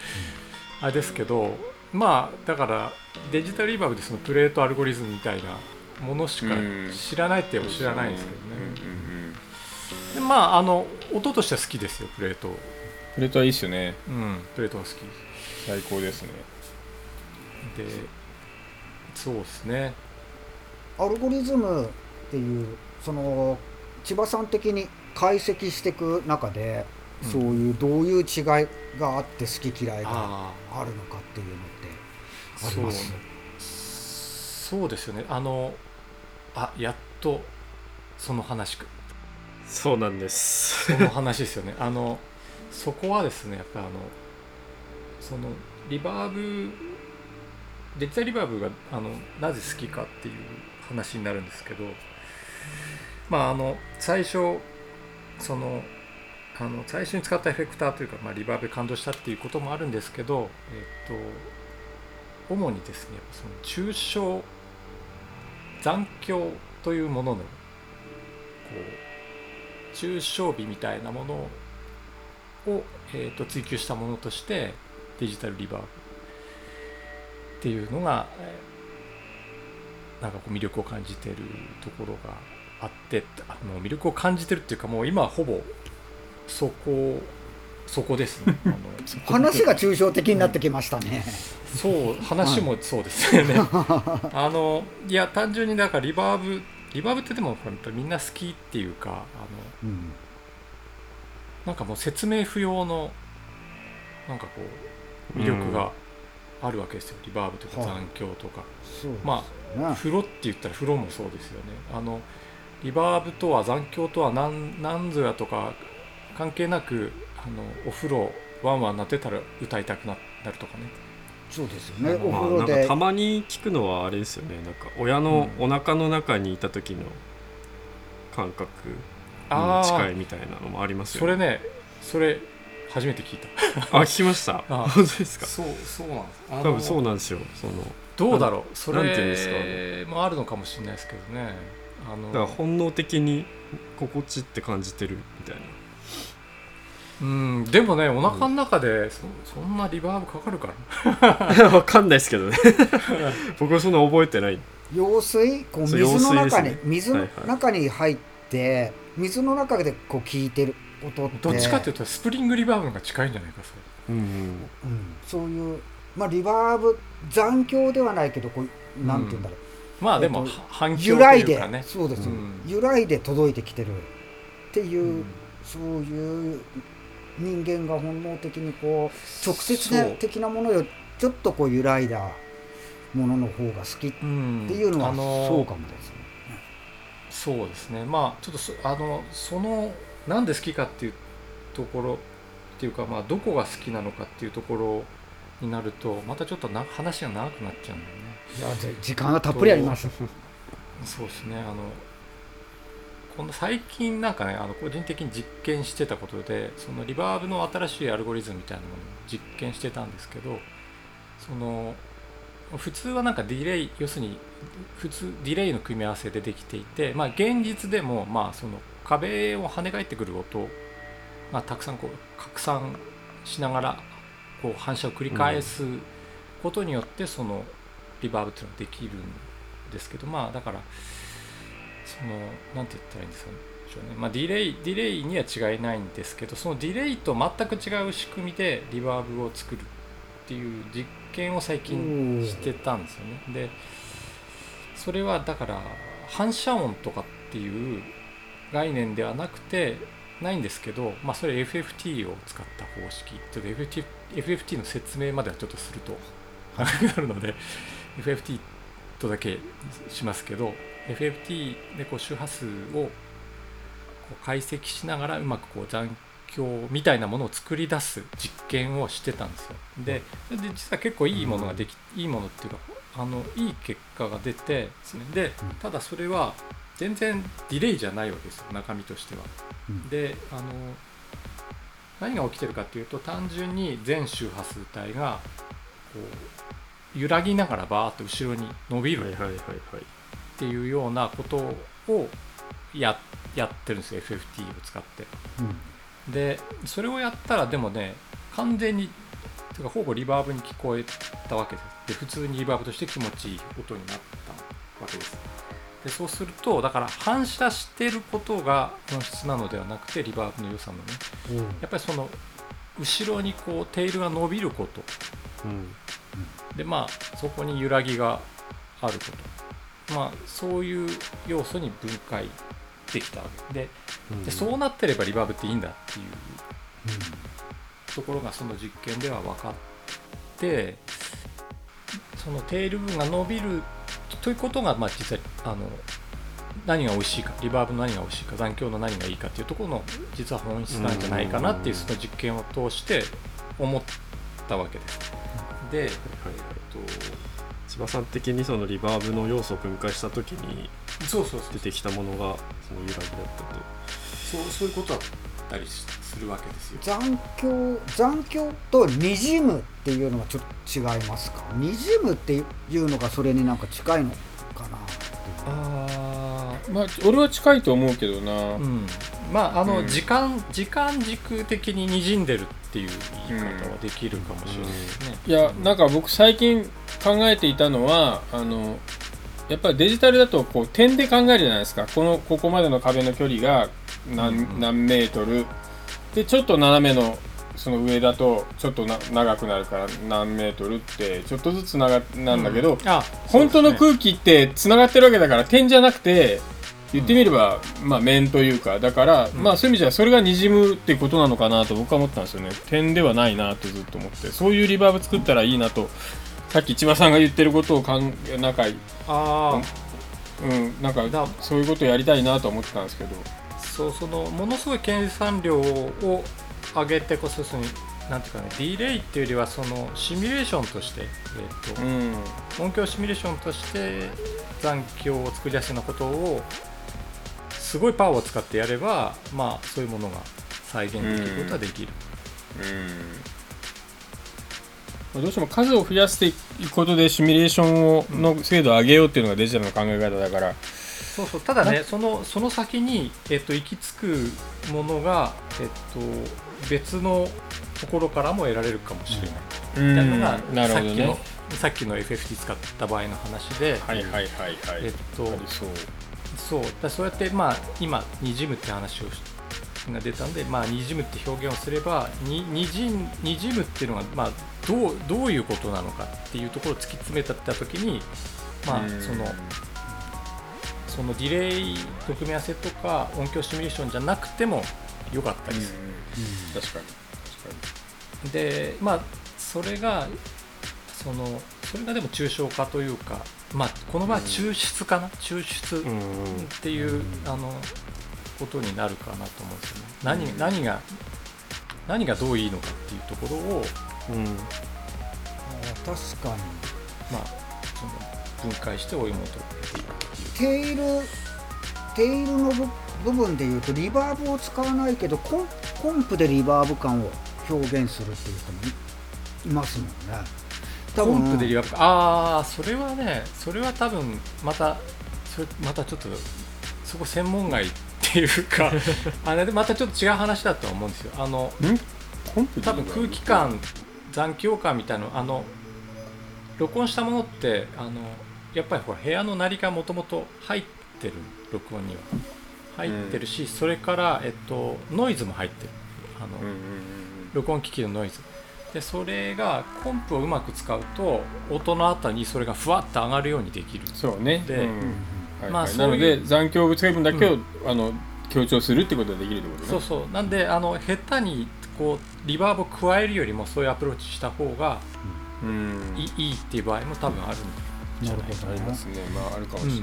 あれですけどまあだからデジタルリバーブでそのプレートアルゴリズムみたいなものしかうん。知らないって言えば知らないんですけどね、うんうんうん。でまああの音としては好きですよプレートプレートはいいっすよね。うん。プレートは好き。最高ですね。でそうですね。アルゴリズムっていうその千葉さん的に解析していく中で、うん。そういうどういう違いがあって好き嫌いがああるのかっていうのってああります？そうですよね。あのあやっとその話く。そうなんです。その話ですよね。あのそこはですねやっぱあのそのリバーブデジタルリバーブがあのなぜ好きかっていう話になるんですけどまああの最初そのあの最初に使ったエフェクターというか、まあ、リバーブで感動したっていうこともあるんですけど、えっと、主にですねその抽象残響というもののこう抽象美みたいなものをを、えー、と追求したものとしてデジタルリバーブ。っていうのが、えーなんかこう魅力を感じてるところがあってあの魅力を感じてるっていうかもう今はほぼそこそこですね。あの話が抽象的になってきましたね。そう話もそうですよねあのいや単純にだからリバーブリバーブってでもみんな好きっていうかあのうんなんかもう説明不要のなんかこう魅力があるわけですよ、リバーブとかはい残響とか、そうですまあね風呂って言ったら風呂もそうですよね。あのリバーブとは残響とは何何ぞやとか関係なくあのお風呂ワンワン鳴ってたら歌いたくななるとかね。そうですよね。まあおまあ、風呂で。なんかたまに聞くのはあれですよね。なんか親のお腹の中にいた時の感覚。ああに近いみたいなのもありますよねそれねそれ初めて聞いた。あ聞きました？あ。本当ですか？そうそうなんです。多分そうなんですよ。そのどうだろう？そなんていうんですれもあるのか？もしれないですけどねあのだから本能的に心地って感じてるみたいな。うんでもねお腹の中でそそんなリバーブかかるから わかんないですけどね。僕はそんな覚えてない。用水？こう水の中に、ね水のはいはい中に入って水の中でこう聞いてる音って。どっちかっていうとスプリングリバーブのが近いんじゃないかそれ。うんうん、そういう、まあ、リバーブ残響ではないけどこうなんて言うんだろう、まあでもえっと反響というかね。そうです、うん由来で届いてきてるっていう、うん。そういう人間が本能的にこう直接的なものよりちょっとこう揺らいだものの方が好きってうんいうのはそうかもですね。そうですね。まあちょっとそあのそのなんで好きかっていうところっていうかまあどこが好きなのかっていうところになるとまたちょっとな話が長くなっちゃうんだよね。いやぜ時間がたっぷりあります。そうですね。あのこの最近なんかねあの個人的に実験してたことでそのリバーブの新しいアルゴリズムみたいなものを実験してたんですけどその普通はなんかディレイ要するに普通ディレイの組み合わせでできていて、まあ、現実でもまあその壁を跳ね返ってくる音がたくさんこう拡散しながらこう反射を繰り返すことによってそのリバーブっていうのができるんですけどまあだからそのなんて言ったらいいんですかね。まあ、ディレイディレイには違いないんですけどそのディレイと全く違う仕組みでリバーブを作るっていう実験を最近してたんですよね。でそれはだから反射音とかっていう概念ではなくてないんですけど、まあ、それ FFT を使った方式ちょっと FFT, FFT の説明まではちょっとすると長くなるので FFT とだけしますけど FFT でこう周波数をこう解析しながらうまくこう残響みたいなものを作り出す実験をしてたんですよ。でで実は結構いいものができ、いいものっていうかあのいい結果が出てですねでただそれは全然ディレイじゃないわけですよ中身としては。うんであの何が起きてるかっていうと単純に全周波数帯がこう揺らぎながらバーッと後ろに伸びるっていうようなことをややってるんですよ FFT を使って。うんでそれをやったらでもね完全にてかほぼリバーブに聞こえたわけです。で普通にリバーブとして気持ちいい音になったわけです。でそうするとだから反射してることが本質なのではなくてリバーブの良さのね。やっぱりその後ろにこうテールが伸びること。うん。でまあそこに揺らぎがあること。まあそういう要素に分解できたわけ。でうん。でそうなってればリバーブっていいんだっていう。ところがその実験では分かってそのテール部分が伸びるということが、まあ、実際あの何が美味しいかリバーブの何が美味しいか残響の何がいいかっていうところの実は本質なんじゃないかなっていうその実験を通して思ったわけです。で、はいはいはい千葉さん的にそのリバーブの要素を分解した時にそうそうそう。出てきたものがその揺らぎだったと。そうそういうことだったりするわけですよ。残響残響とにじむっていうのはちょっと違いますか？にじむっていうのがそれになんか近いのかな？あまあ俺は近いと思うけどな、うん、まああの、うん。時間時間軸的に滲んでるっていう言い方はできるかもしれないですね。いやなんか僕最近考えていたのはあのやっぱりデジタルだとこう点で考えるじゃないですか。このここまでの壁の距離が何,、うん。何メートル。でちょっと斜めのその上だとちょっとな長くなるから何メートルってちょっとずつ長なんだけど、うん。あ本当の空気ってつながってるわけだから点じゃなくて言ってみれば、まあ面というかだから、ん。まあそういう意味じゃそれがにじむってことなのかなと僕は思ったんですよね。点ではないなとずっと思ってそういうリバーブ作ったらいいなとさっき千葉さんが言ってることをかんなんかあうんなんかだそういうことやりたいなと思ってたんですけど。あそうそのものすごい計算量を上げてこそそのなんていうかねディレイっていうよりはそのシミュレーションとして、えっとうん。音響シミュレーションとして残響を作り出すようなことをすごいパワーを使ってやればまあそういうものが再現できることはできる。うん。どうしても数を増やしていくことでシミュレーションをの精度を上げようっていうのがデジタルの考え方だから。そうそう。ただねそのその先に、えっと、行き着くものが、えっと、別のところからも得られるかもしれない、うん。みたいなのがさっきのねさっきの FFT 使った場合の話で、はいはいはいはい。えっとそう。そう。だそうやってまあ今にじむって話をしが出たんで、まあ、にじむって表現をすればににじんにじむっていうのが、まあ、どうどういうことなのかっていうところを突き詰めたった時に、まあ、そのそのディレイの組み合わせとか音響シミュレーションじゃなくてもよかったりする。確かに。確かでまあそれがそのそれがでも抽象化というか、まあ、この場合は抽出かな、抽出うんうん。っていう、あのことになるかなと思うんですよね。何何が何がどういいのかっていうところを、うん。確かに。まあ、その分解して追い求めていくテイルテイルの部部分でいうとリバーブを使わないけどコンコンプでリバーブ感を表現するっていう人もいいますもんね。多コ分ンプでリバーブああそれはねそれは多分またそれまたちょっとそこ専門外っていうか あれでまたちょっと違う話だとは思うんですよ。あの多分空気感残響感みたいなのあの録音したものってあのやっぱりほら部屋の鳴りがもともと入ってる録音には入ってるし、それから、えっと、ノイズも入ってる。あの、うんうんうん録音機器のノイズ。でそれがコンプをうまく使うと音の後にそれがふわっと上がるようにできる。そうね。でうん。まあそうい。うなので残響物成分だけを、あの強調するってことができるってことね。そうそう。なんであの下手にこうリバーブを加えるよりもそういうアプローチした方がうん。いい,、いいっていう場合も多分あるんじゃないかありますね。まああるかもしれない、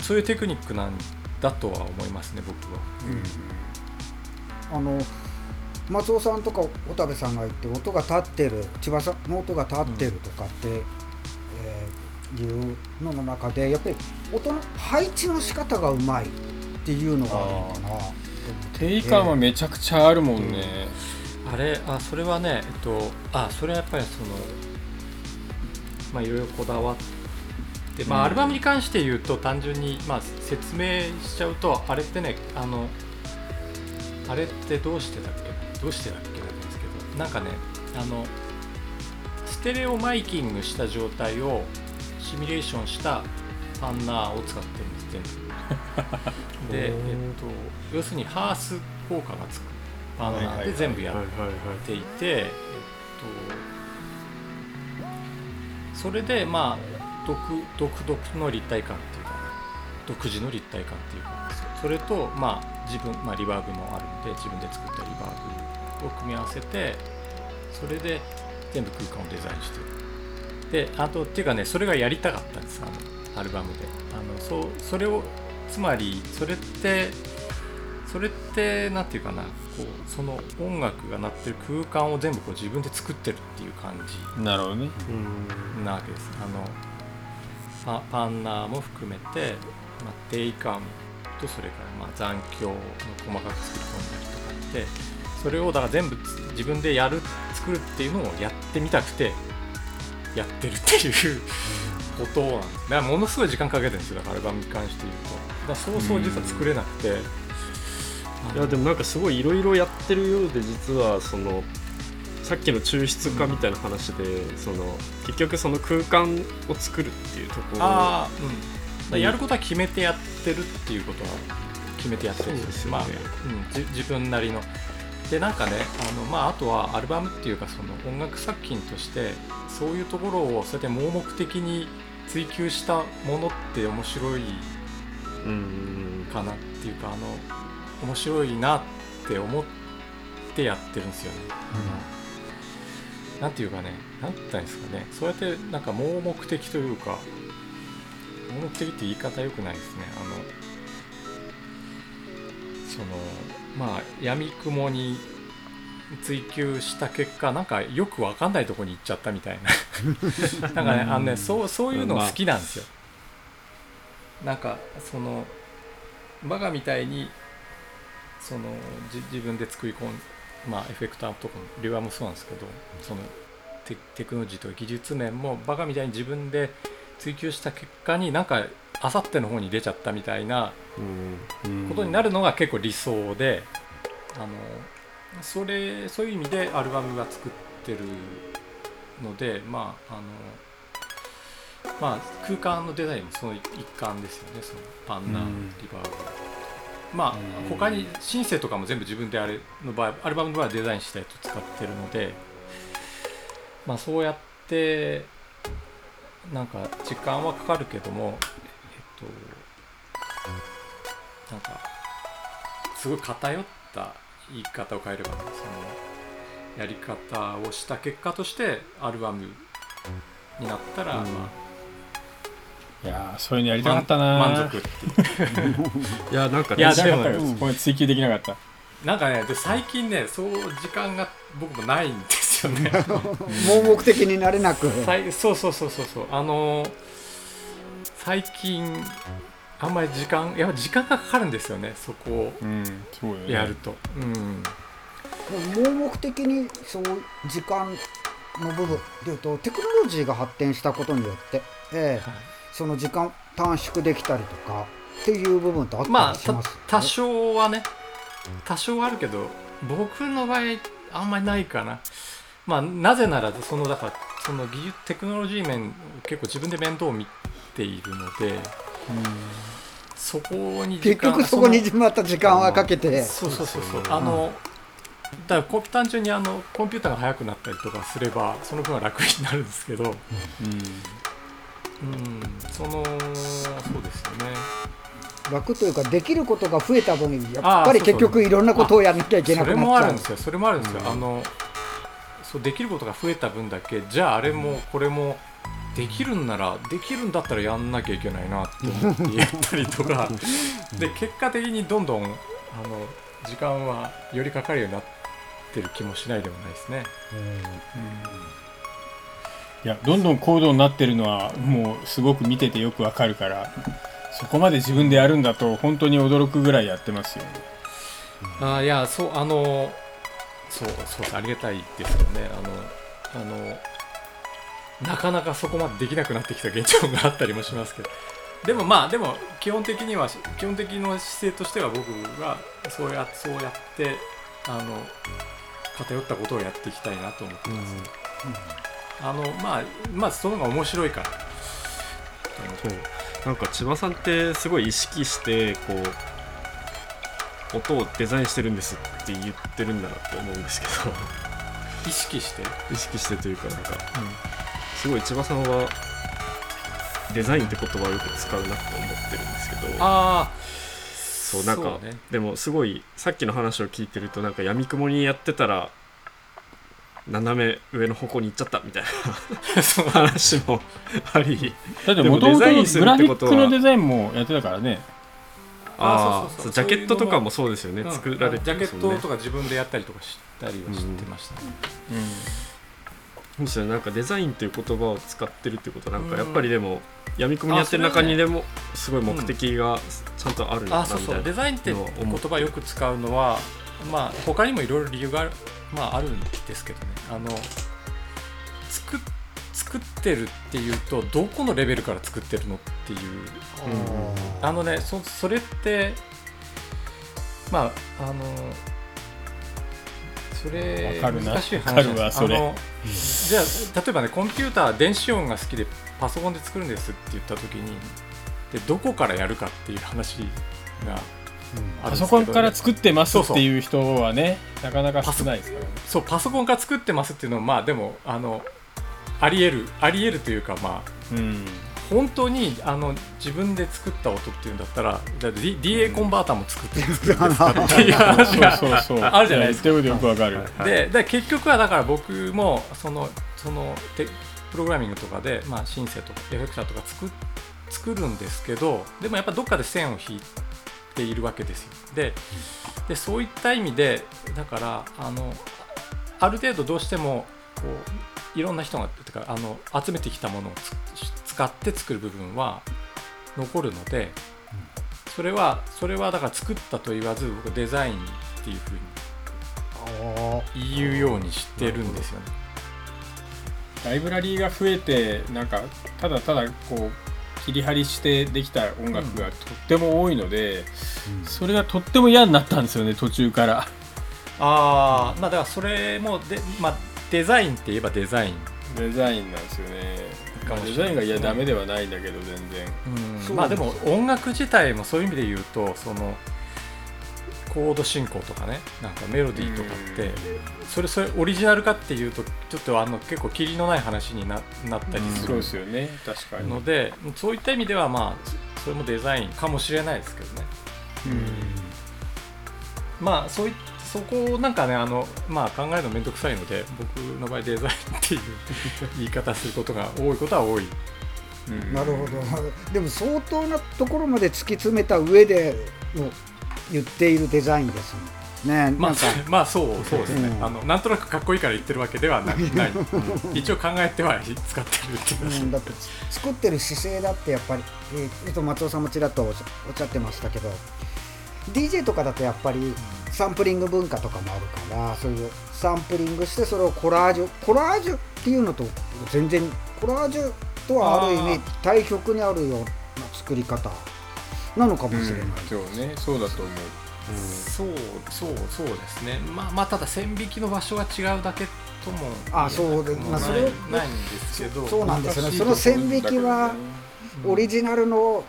そういうテクニックなんだとは思いますね僕は、あの松尾さんとか小田部さんが言って音が立ってる千葉さんの音が立ってるとかって、えーいうのの中でやっぱり音の配置の仕方がうまいっていうのがあるのかな定位感はめちゃくちゃあるもんね、あれあそれはねえっとあそれはやっぱりそのまあいろいろこだわってまあ、うんアルバムに関して言うと単純にまあ説明しちゃうとあれってねあのあれってどうしてだっけ？どうしてだっけなんですけどなんかねあのステレオマイキングした状態をシミュレーションしたパンナーを使ってるんです全部 で、えっと、要するにハース効果がつく。パンナーで全部やっていて、えっと、それでまあ独独特の立体感っていうか独自の立体感っていうかそれとまあ自分、まあ、リバーブもあるんで自分で作ったリバーブを組み合わせてそれで全部空間をデザインしてる。であとっていうかねそれがやりたかったんですあのアルバムで。あのそうそれをつまりそれってそれってなんていうかなこうその音楽が鳴ってる空間を全部こう自分で作ってるっていう感じなるほどね。うん。なわけです。あのパパンナーも含めて、まあ、定位感とそれからまあ残響を細かく作り込んだりとかってそれをだから全部つ自分でやる作るっていうのをやってみたくてやってるっていうことなんだ。からものすごい時間かけてるんですよ。だからアルバムに関して言うと。だそうそう実は作れなくて、いやでもなんかすごいいろいろやってるようで実はそのさっきの抽出化みたいな話で、その結局その空間を作るっていうところああうん。やることは決めてやってるっていうことは決めてやってる。んですよね。まあうん、じ自分なりの。でなんかねあの、まあ、あとはアルバムっていうかその音楽作品としてそういうところをそうやって盲目的に追求したものって面白いうん。かなっていうかあの面白いなって思ってやってるんですよね。なんていうかね、なんて言ったんですかね、そうやってなんか盲目的というか、盲目的って言い方良くないですね。あのそのまあ闇雲に追求した結果なんかよくわかんないところに行っちゃったみたいな。なんかねあのねそうそういうの好きなんですよ、なんかそのバカみたいにそのじ自分で作り込んまあエフェクターとかリバーもそうなんですけどそのテテクノロジーとか技術面もバカみたいに自分で追求した結果になんかあさっての方に出ちゃったみたいなうん。ことになるのが結構理想で、あのそれそういう意味でアルバムが作ってるのでまああのまあ空間のデザインもその一環ですよね。そのパンナリバーブまあ他にシンセとかも全部自分であれの場合アルバムの場合はデザインしたやつを使ってるのでまあそうやってなんか時間はかかるけどもえっとなんかすごい偏った言い方を変えれば、ね、そのやり方をした結果としてアルバムになったら、うん。まいやーそういうのやりあたかったな。満足っていう。いやなんかいやねやりたかったでもよこれ追求できなかった。なんかねで最近ねそう時間が僕もないんですよね。盲目的になれなく。そうそうそうそうそう。あのー最近あんまり時間やっぱ時間がかかるんですよねそこを。うんそうよね。やると、うん。盲目的にそう時間の部分でいうとテクノロジーが発展したことによって、ええ。はいその時間短縮できたりとかっていう部分ってあったまあたりします、多少はね。多少はあるけど僕の場合あんまりないかな。まあなぜならそのだからその技術テクノロジー面結構自分で面倒を見ているのでそこに時結間局そこにのまた時間はかけて。そうそうそうそう。あのだからこ単純にあのコンピューターが速くなったりとかすればその分は楽になるんですけど、うん、そのそうですよね。楽というかできることが増えた分やっぱり結そうそう。局いろんなことをやらなきゃいけなそれくなっちゃう。もあるんですよ。それもあるんですよ、あのそうできることが増えた分だけじゃああれもこれもできるんならできるんだったらやんなきゃいけないなって思ってやったりとか。で結果的にどんどんあの時間はよりかかるようになってる気もしないでもないですね。いやどんどん高度になってるのはもうすごく見ててよくわかるからそこまで自分でやるんだと本当に驚くぐらいやってますよ。あいやそうあのそうそうありがたいですよね。あのあのなかなかそこまでできなくなってきた現状があったりもしますけど。でもまあでも基本的には基本的な姿勢としては僕はそうやそうやってあの偏ったことをやっていきたいなと思ってます、あのまあまあその方が面白いから。そう。なんか千葉さんってすごい意識してこう音をデザインしてるんですって言ってるんだなって思うんですけど。意識して？意識してというかなんか、すごい千葉さんはデザインって言葉をよく使うなって思ってるんですけど。ああそうなんかね。でもすごいさっきの話を聞いてるとなんか闇雲にやってたら斜め上の方向に行っちゃったみたいそう。な話もあり。だってでももともとグデザインするラフィッってことはクのデザインもやってたからね。ああそうそうそう。ジャケットとかもそうですよね、う。ん作られてジャケットとかか自分でやったりとかしたりは知ってました。ね、そうですよね。なんかデザインっていう言葉を使ってるってこと。はなんかうん。やっぱりでも闇雲にやってる中にでもすごい目的がちゃんとあるんだあそうそうなみたいなデザインって言葉よく使うのはまあ他にもいろいろ理由がある,、まあ、あるんですけどね。あの作っ作ってるっていうとどこのレベルから作ってるのっていう。あのねそそれってまああのそれわかるな。難しい話わかるわそれ。あのじゃあ例えばねコンピューター電子音が好きでパソコンで作るんですって言った時にでどこからやるかっていう話がパソコンから作ってますっていう人はねなかなか少ないですからね。そうパソコンから作ってますっていうのはまあでもあのありえるありえるというかまあうん。本当にあの自分で作った音っていうんだったらだって D- DA コンバーターも作って作ってですかっていう話が あるじゃないですか。よくわかる。でで結局はだから僕もそのそのテプログラミングとかで、まあ、シンセとかエフェクターとか作作るんですけどでもやっぱどっかで線を引いているわけですよ。ででそういった意味でだからあのある程度どうしてもこういろんな人がてかあの集めてきたものを使って作る部分は残るのでそれはそれはだから作ったと言わず僕デザインっていうふうに言うようにしてるんですよね。ライブラリーが増えてなんかただただこう切り張りしてできた音楽がとっても多いので、それがとっても嫌になったんですよね途中から。ああまあだからそれもで、まあ、デザインって言えばデザイン、デザインなんですよね。デザインがいやダメではないんだけど全然。うん。まあでも音楽自体もそういう意味で言うとそのコード進行とかねなんかメロディーとかってそれそれオリジナルかっていうとちょっとあの結構キリのない話にななったりすそうるですよね。確かに。のでそういった意味ではまあそれもデザインかもしれないですけどね。まあそういそこをなんかねあの、まあ、考えるの面倒くさいので僕の場合デザインっていう言い方することが多いことは多い。うん。なるほど。でも相当なところまで突き詰めた上での言っているデザインですね。まあまあそうそうですね、うん。あのなんとなくかっこいいから言ってるわけではなない、う ん一応考えては使ってるっていう。う、ん、だって作ってる姿勢だってやっぱり、えーえっと松尾さんもちらっとおっしゃおっしゃってましたけど DJ とかだとやっぱりサンプリング文化とかもあるからそういうサンプリングしてそれをコラージュコラージュっていうのと全然コラージュとはある意味対極にあるような作り方なのかもしれない、そうね。そうだと思う。そうそうそうですね。まあまあただ線引きの場所が違うだけともあそうでまあそれないんですけど。そうなんですよね。その線引きはオリジナルの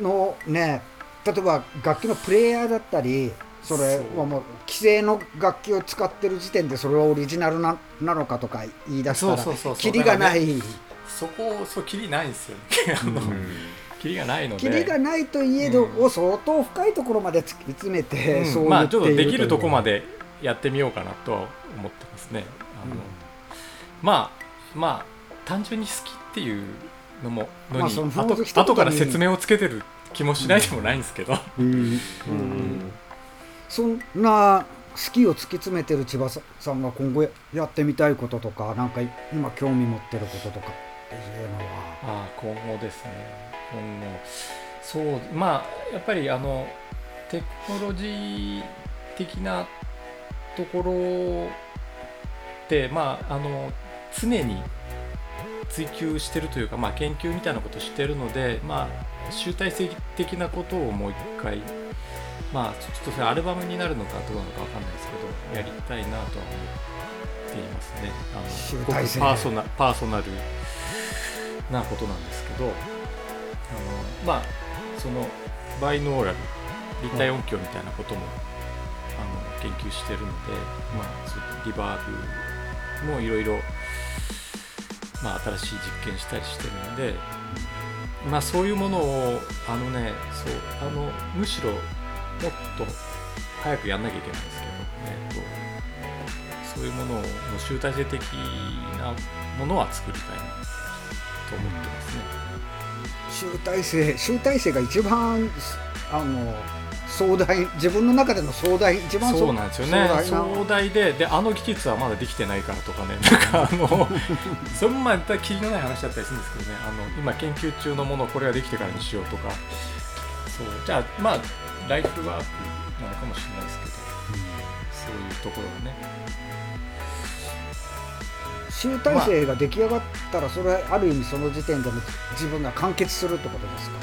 のね例えば楽器のプレイヤーだったりそれはもう既成の楽器を使ってる時点でそれはオリジナルななのかとか言い出したらそうそうそうそう。キリがない、そこそうキリないんですよね。あのキリがないので。キリがないといえど、うんを相当深いところまで突き詰めて、うん。そうまあちょっとできるとこまででやってみようかなとは思ってますね。あの、まあまあ単純に好きっていうのものに、まあその後後から説明をつけてる気もしないでもないんですけど、うん。そんな好きを突き詰めてる千葉さんが今後やってみたいこととかなんか今興味持ってることとかっていうのは。ああ今後ですねそう。まあやっぱりあのテクノロジー的なところってまああの常に追求してるというか、まあ、研究みたいなことをしてるので、まあ、集大成的なことをもう一回まあちょっとそれアルバムになるのかどうなのかわかんないですけどやりたいなとは思っていますね。あのごくパーソナルなことなんですけどあのまあそのバイノーラル立体音響みたいなことも、あの研究してるので、まあ、そういったリバーブもいろいろまあ新しい実験したりしてるので、まあ、そういうものをあのねそうあのむしろもっと早くやんなきゃいけないんですけど、えっとそういうものを集大成的なものは作りたいなと思ってますね。集大成集大成が一番あの壮大自分の中での壮大一番そうなんですよね。壮大でであの技術はまだできてないからとかね。なんかあの それもまた気のない話だったりするんですけどね。あの今研究中のものをこれができてからにしようとか。そう。じゃあまあライフワークなのかもしれないですけど、そういうところがね集大成が出来上がったらそれはある意味その時点でも自分が完結するってことですか、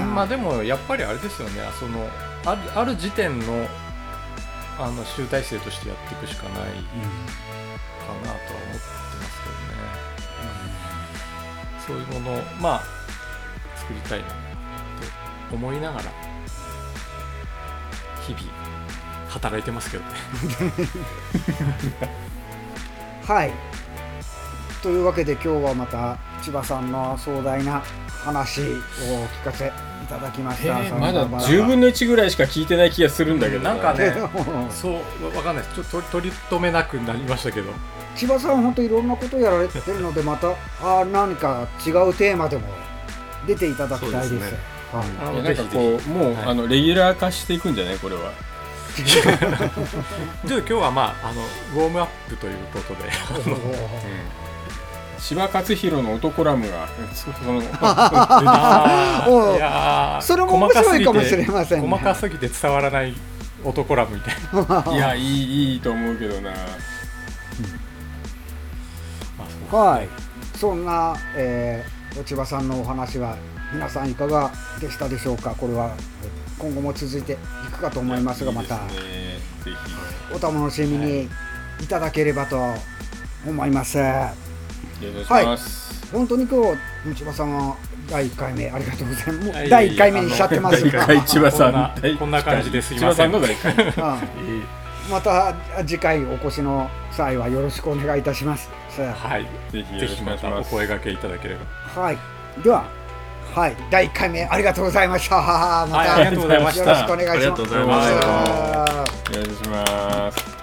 まあでもやっぱりあれですよね。そのあるある時点のあの集大成としてやっていくしかないかなとは思ってますけどね、そういうものをまあ作りたいなと思いながら日々働いてますけどね。はいというわけで今日はまた千葉さんの壮大な話をお聞かせいただきました、えーまださん10分の1ぐらいしか聞いてない気がするんだけどな。んかねそうわわかんないです。ちょっと取り留めなくなりましたけど。千葉さん本当いろんなことやられてるのでまた あ何か違うテーマでも出ていただきたいです。そうですね。はい。なんかこうもう、はい。あのレギュラー化していくんじゃない？これは。ひちょっと今日はまああのウォームアップということで 柴勝弘の男ラムがその それも面白いかもしれませんね。細かすぎて伝わらない男ラブみたいな。いやいいいいと思うけどな。はい、そんな、えー、千葉さんのお話は皆さんいかがでしたでしょうか？これは今後も続いていくかと思いますがまた。お楽しみにいただければと思います、ひお願い。本当に今日千葉さんは第1回目ありがとうございます。第1回目にしちゃってますが、第一回千葉さん。こんな第こんな感じですいません。さんの第一回うんまた次回お越しの際はよろしくお願いいたします。さはい。ぜひよろしぜひまくお願いしたます。お声掛けいただければあはい。でははい。第1回目ありがとうございました。また、はいありがとうございました。よろしくお願いします。ありがとうございました。はお願いします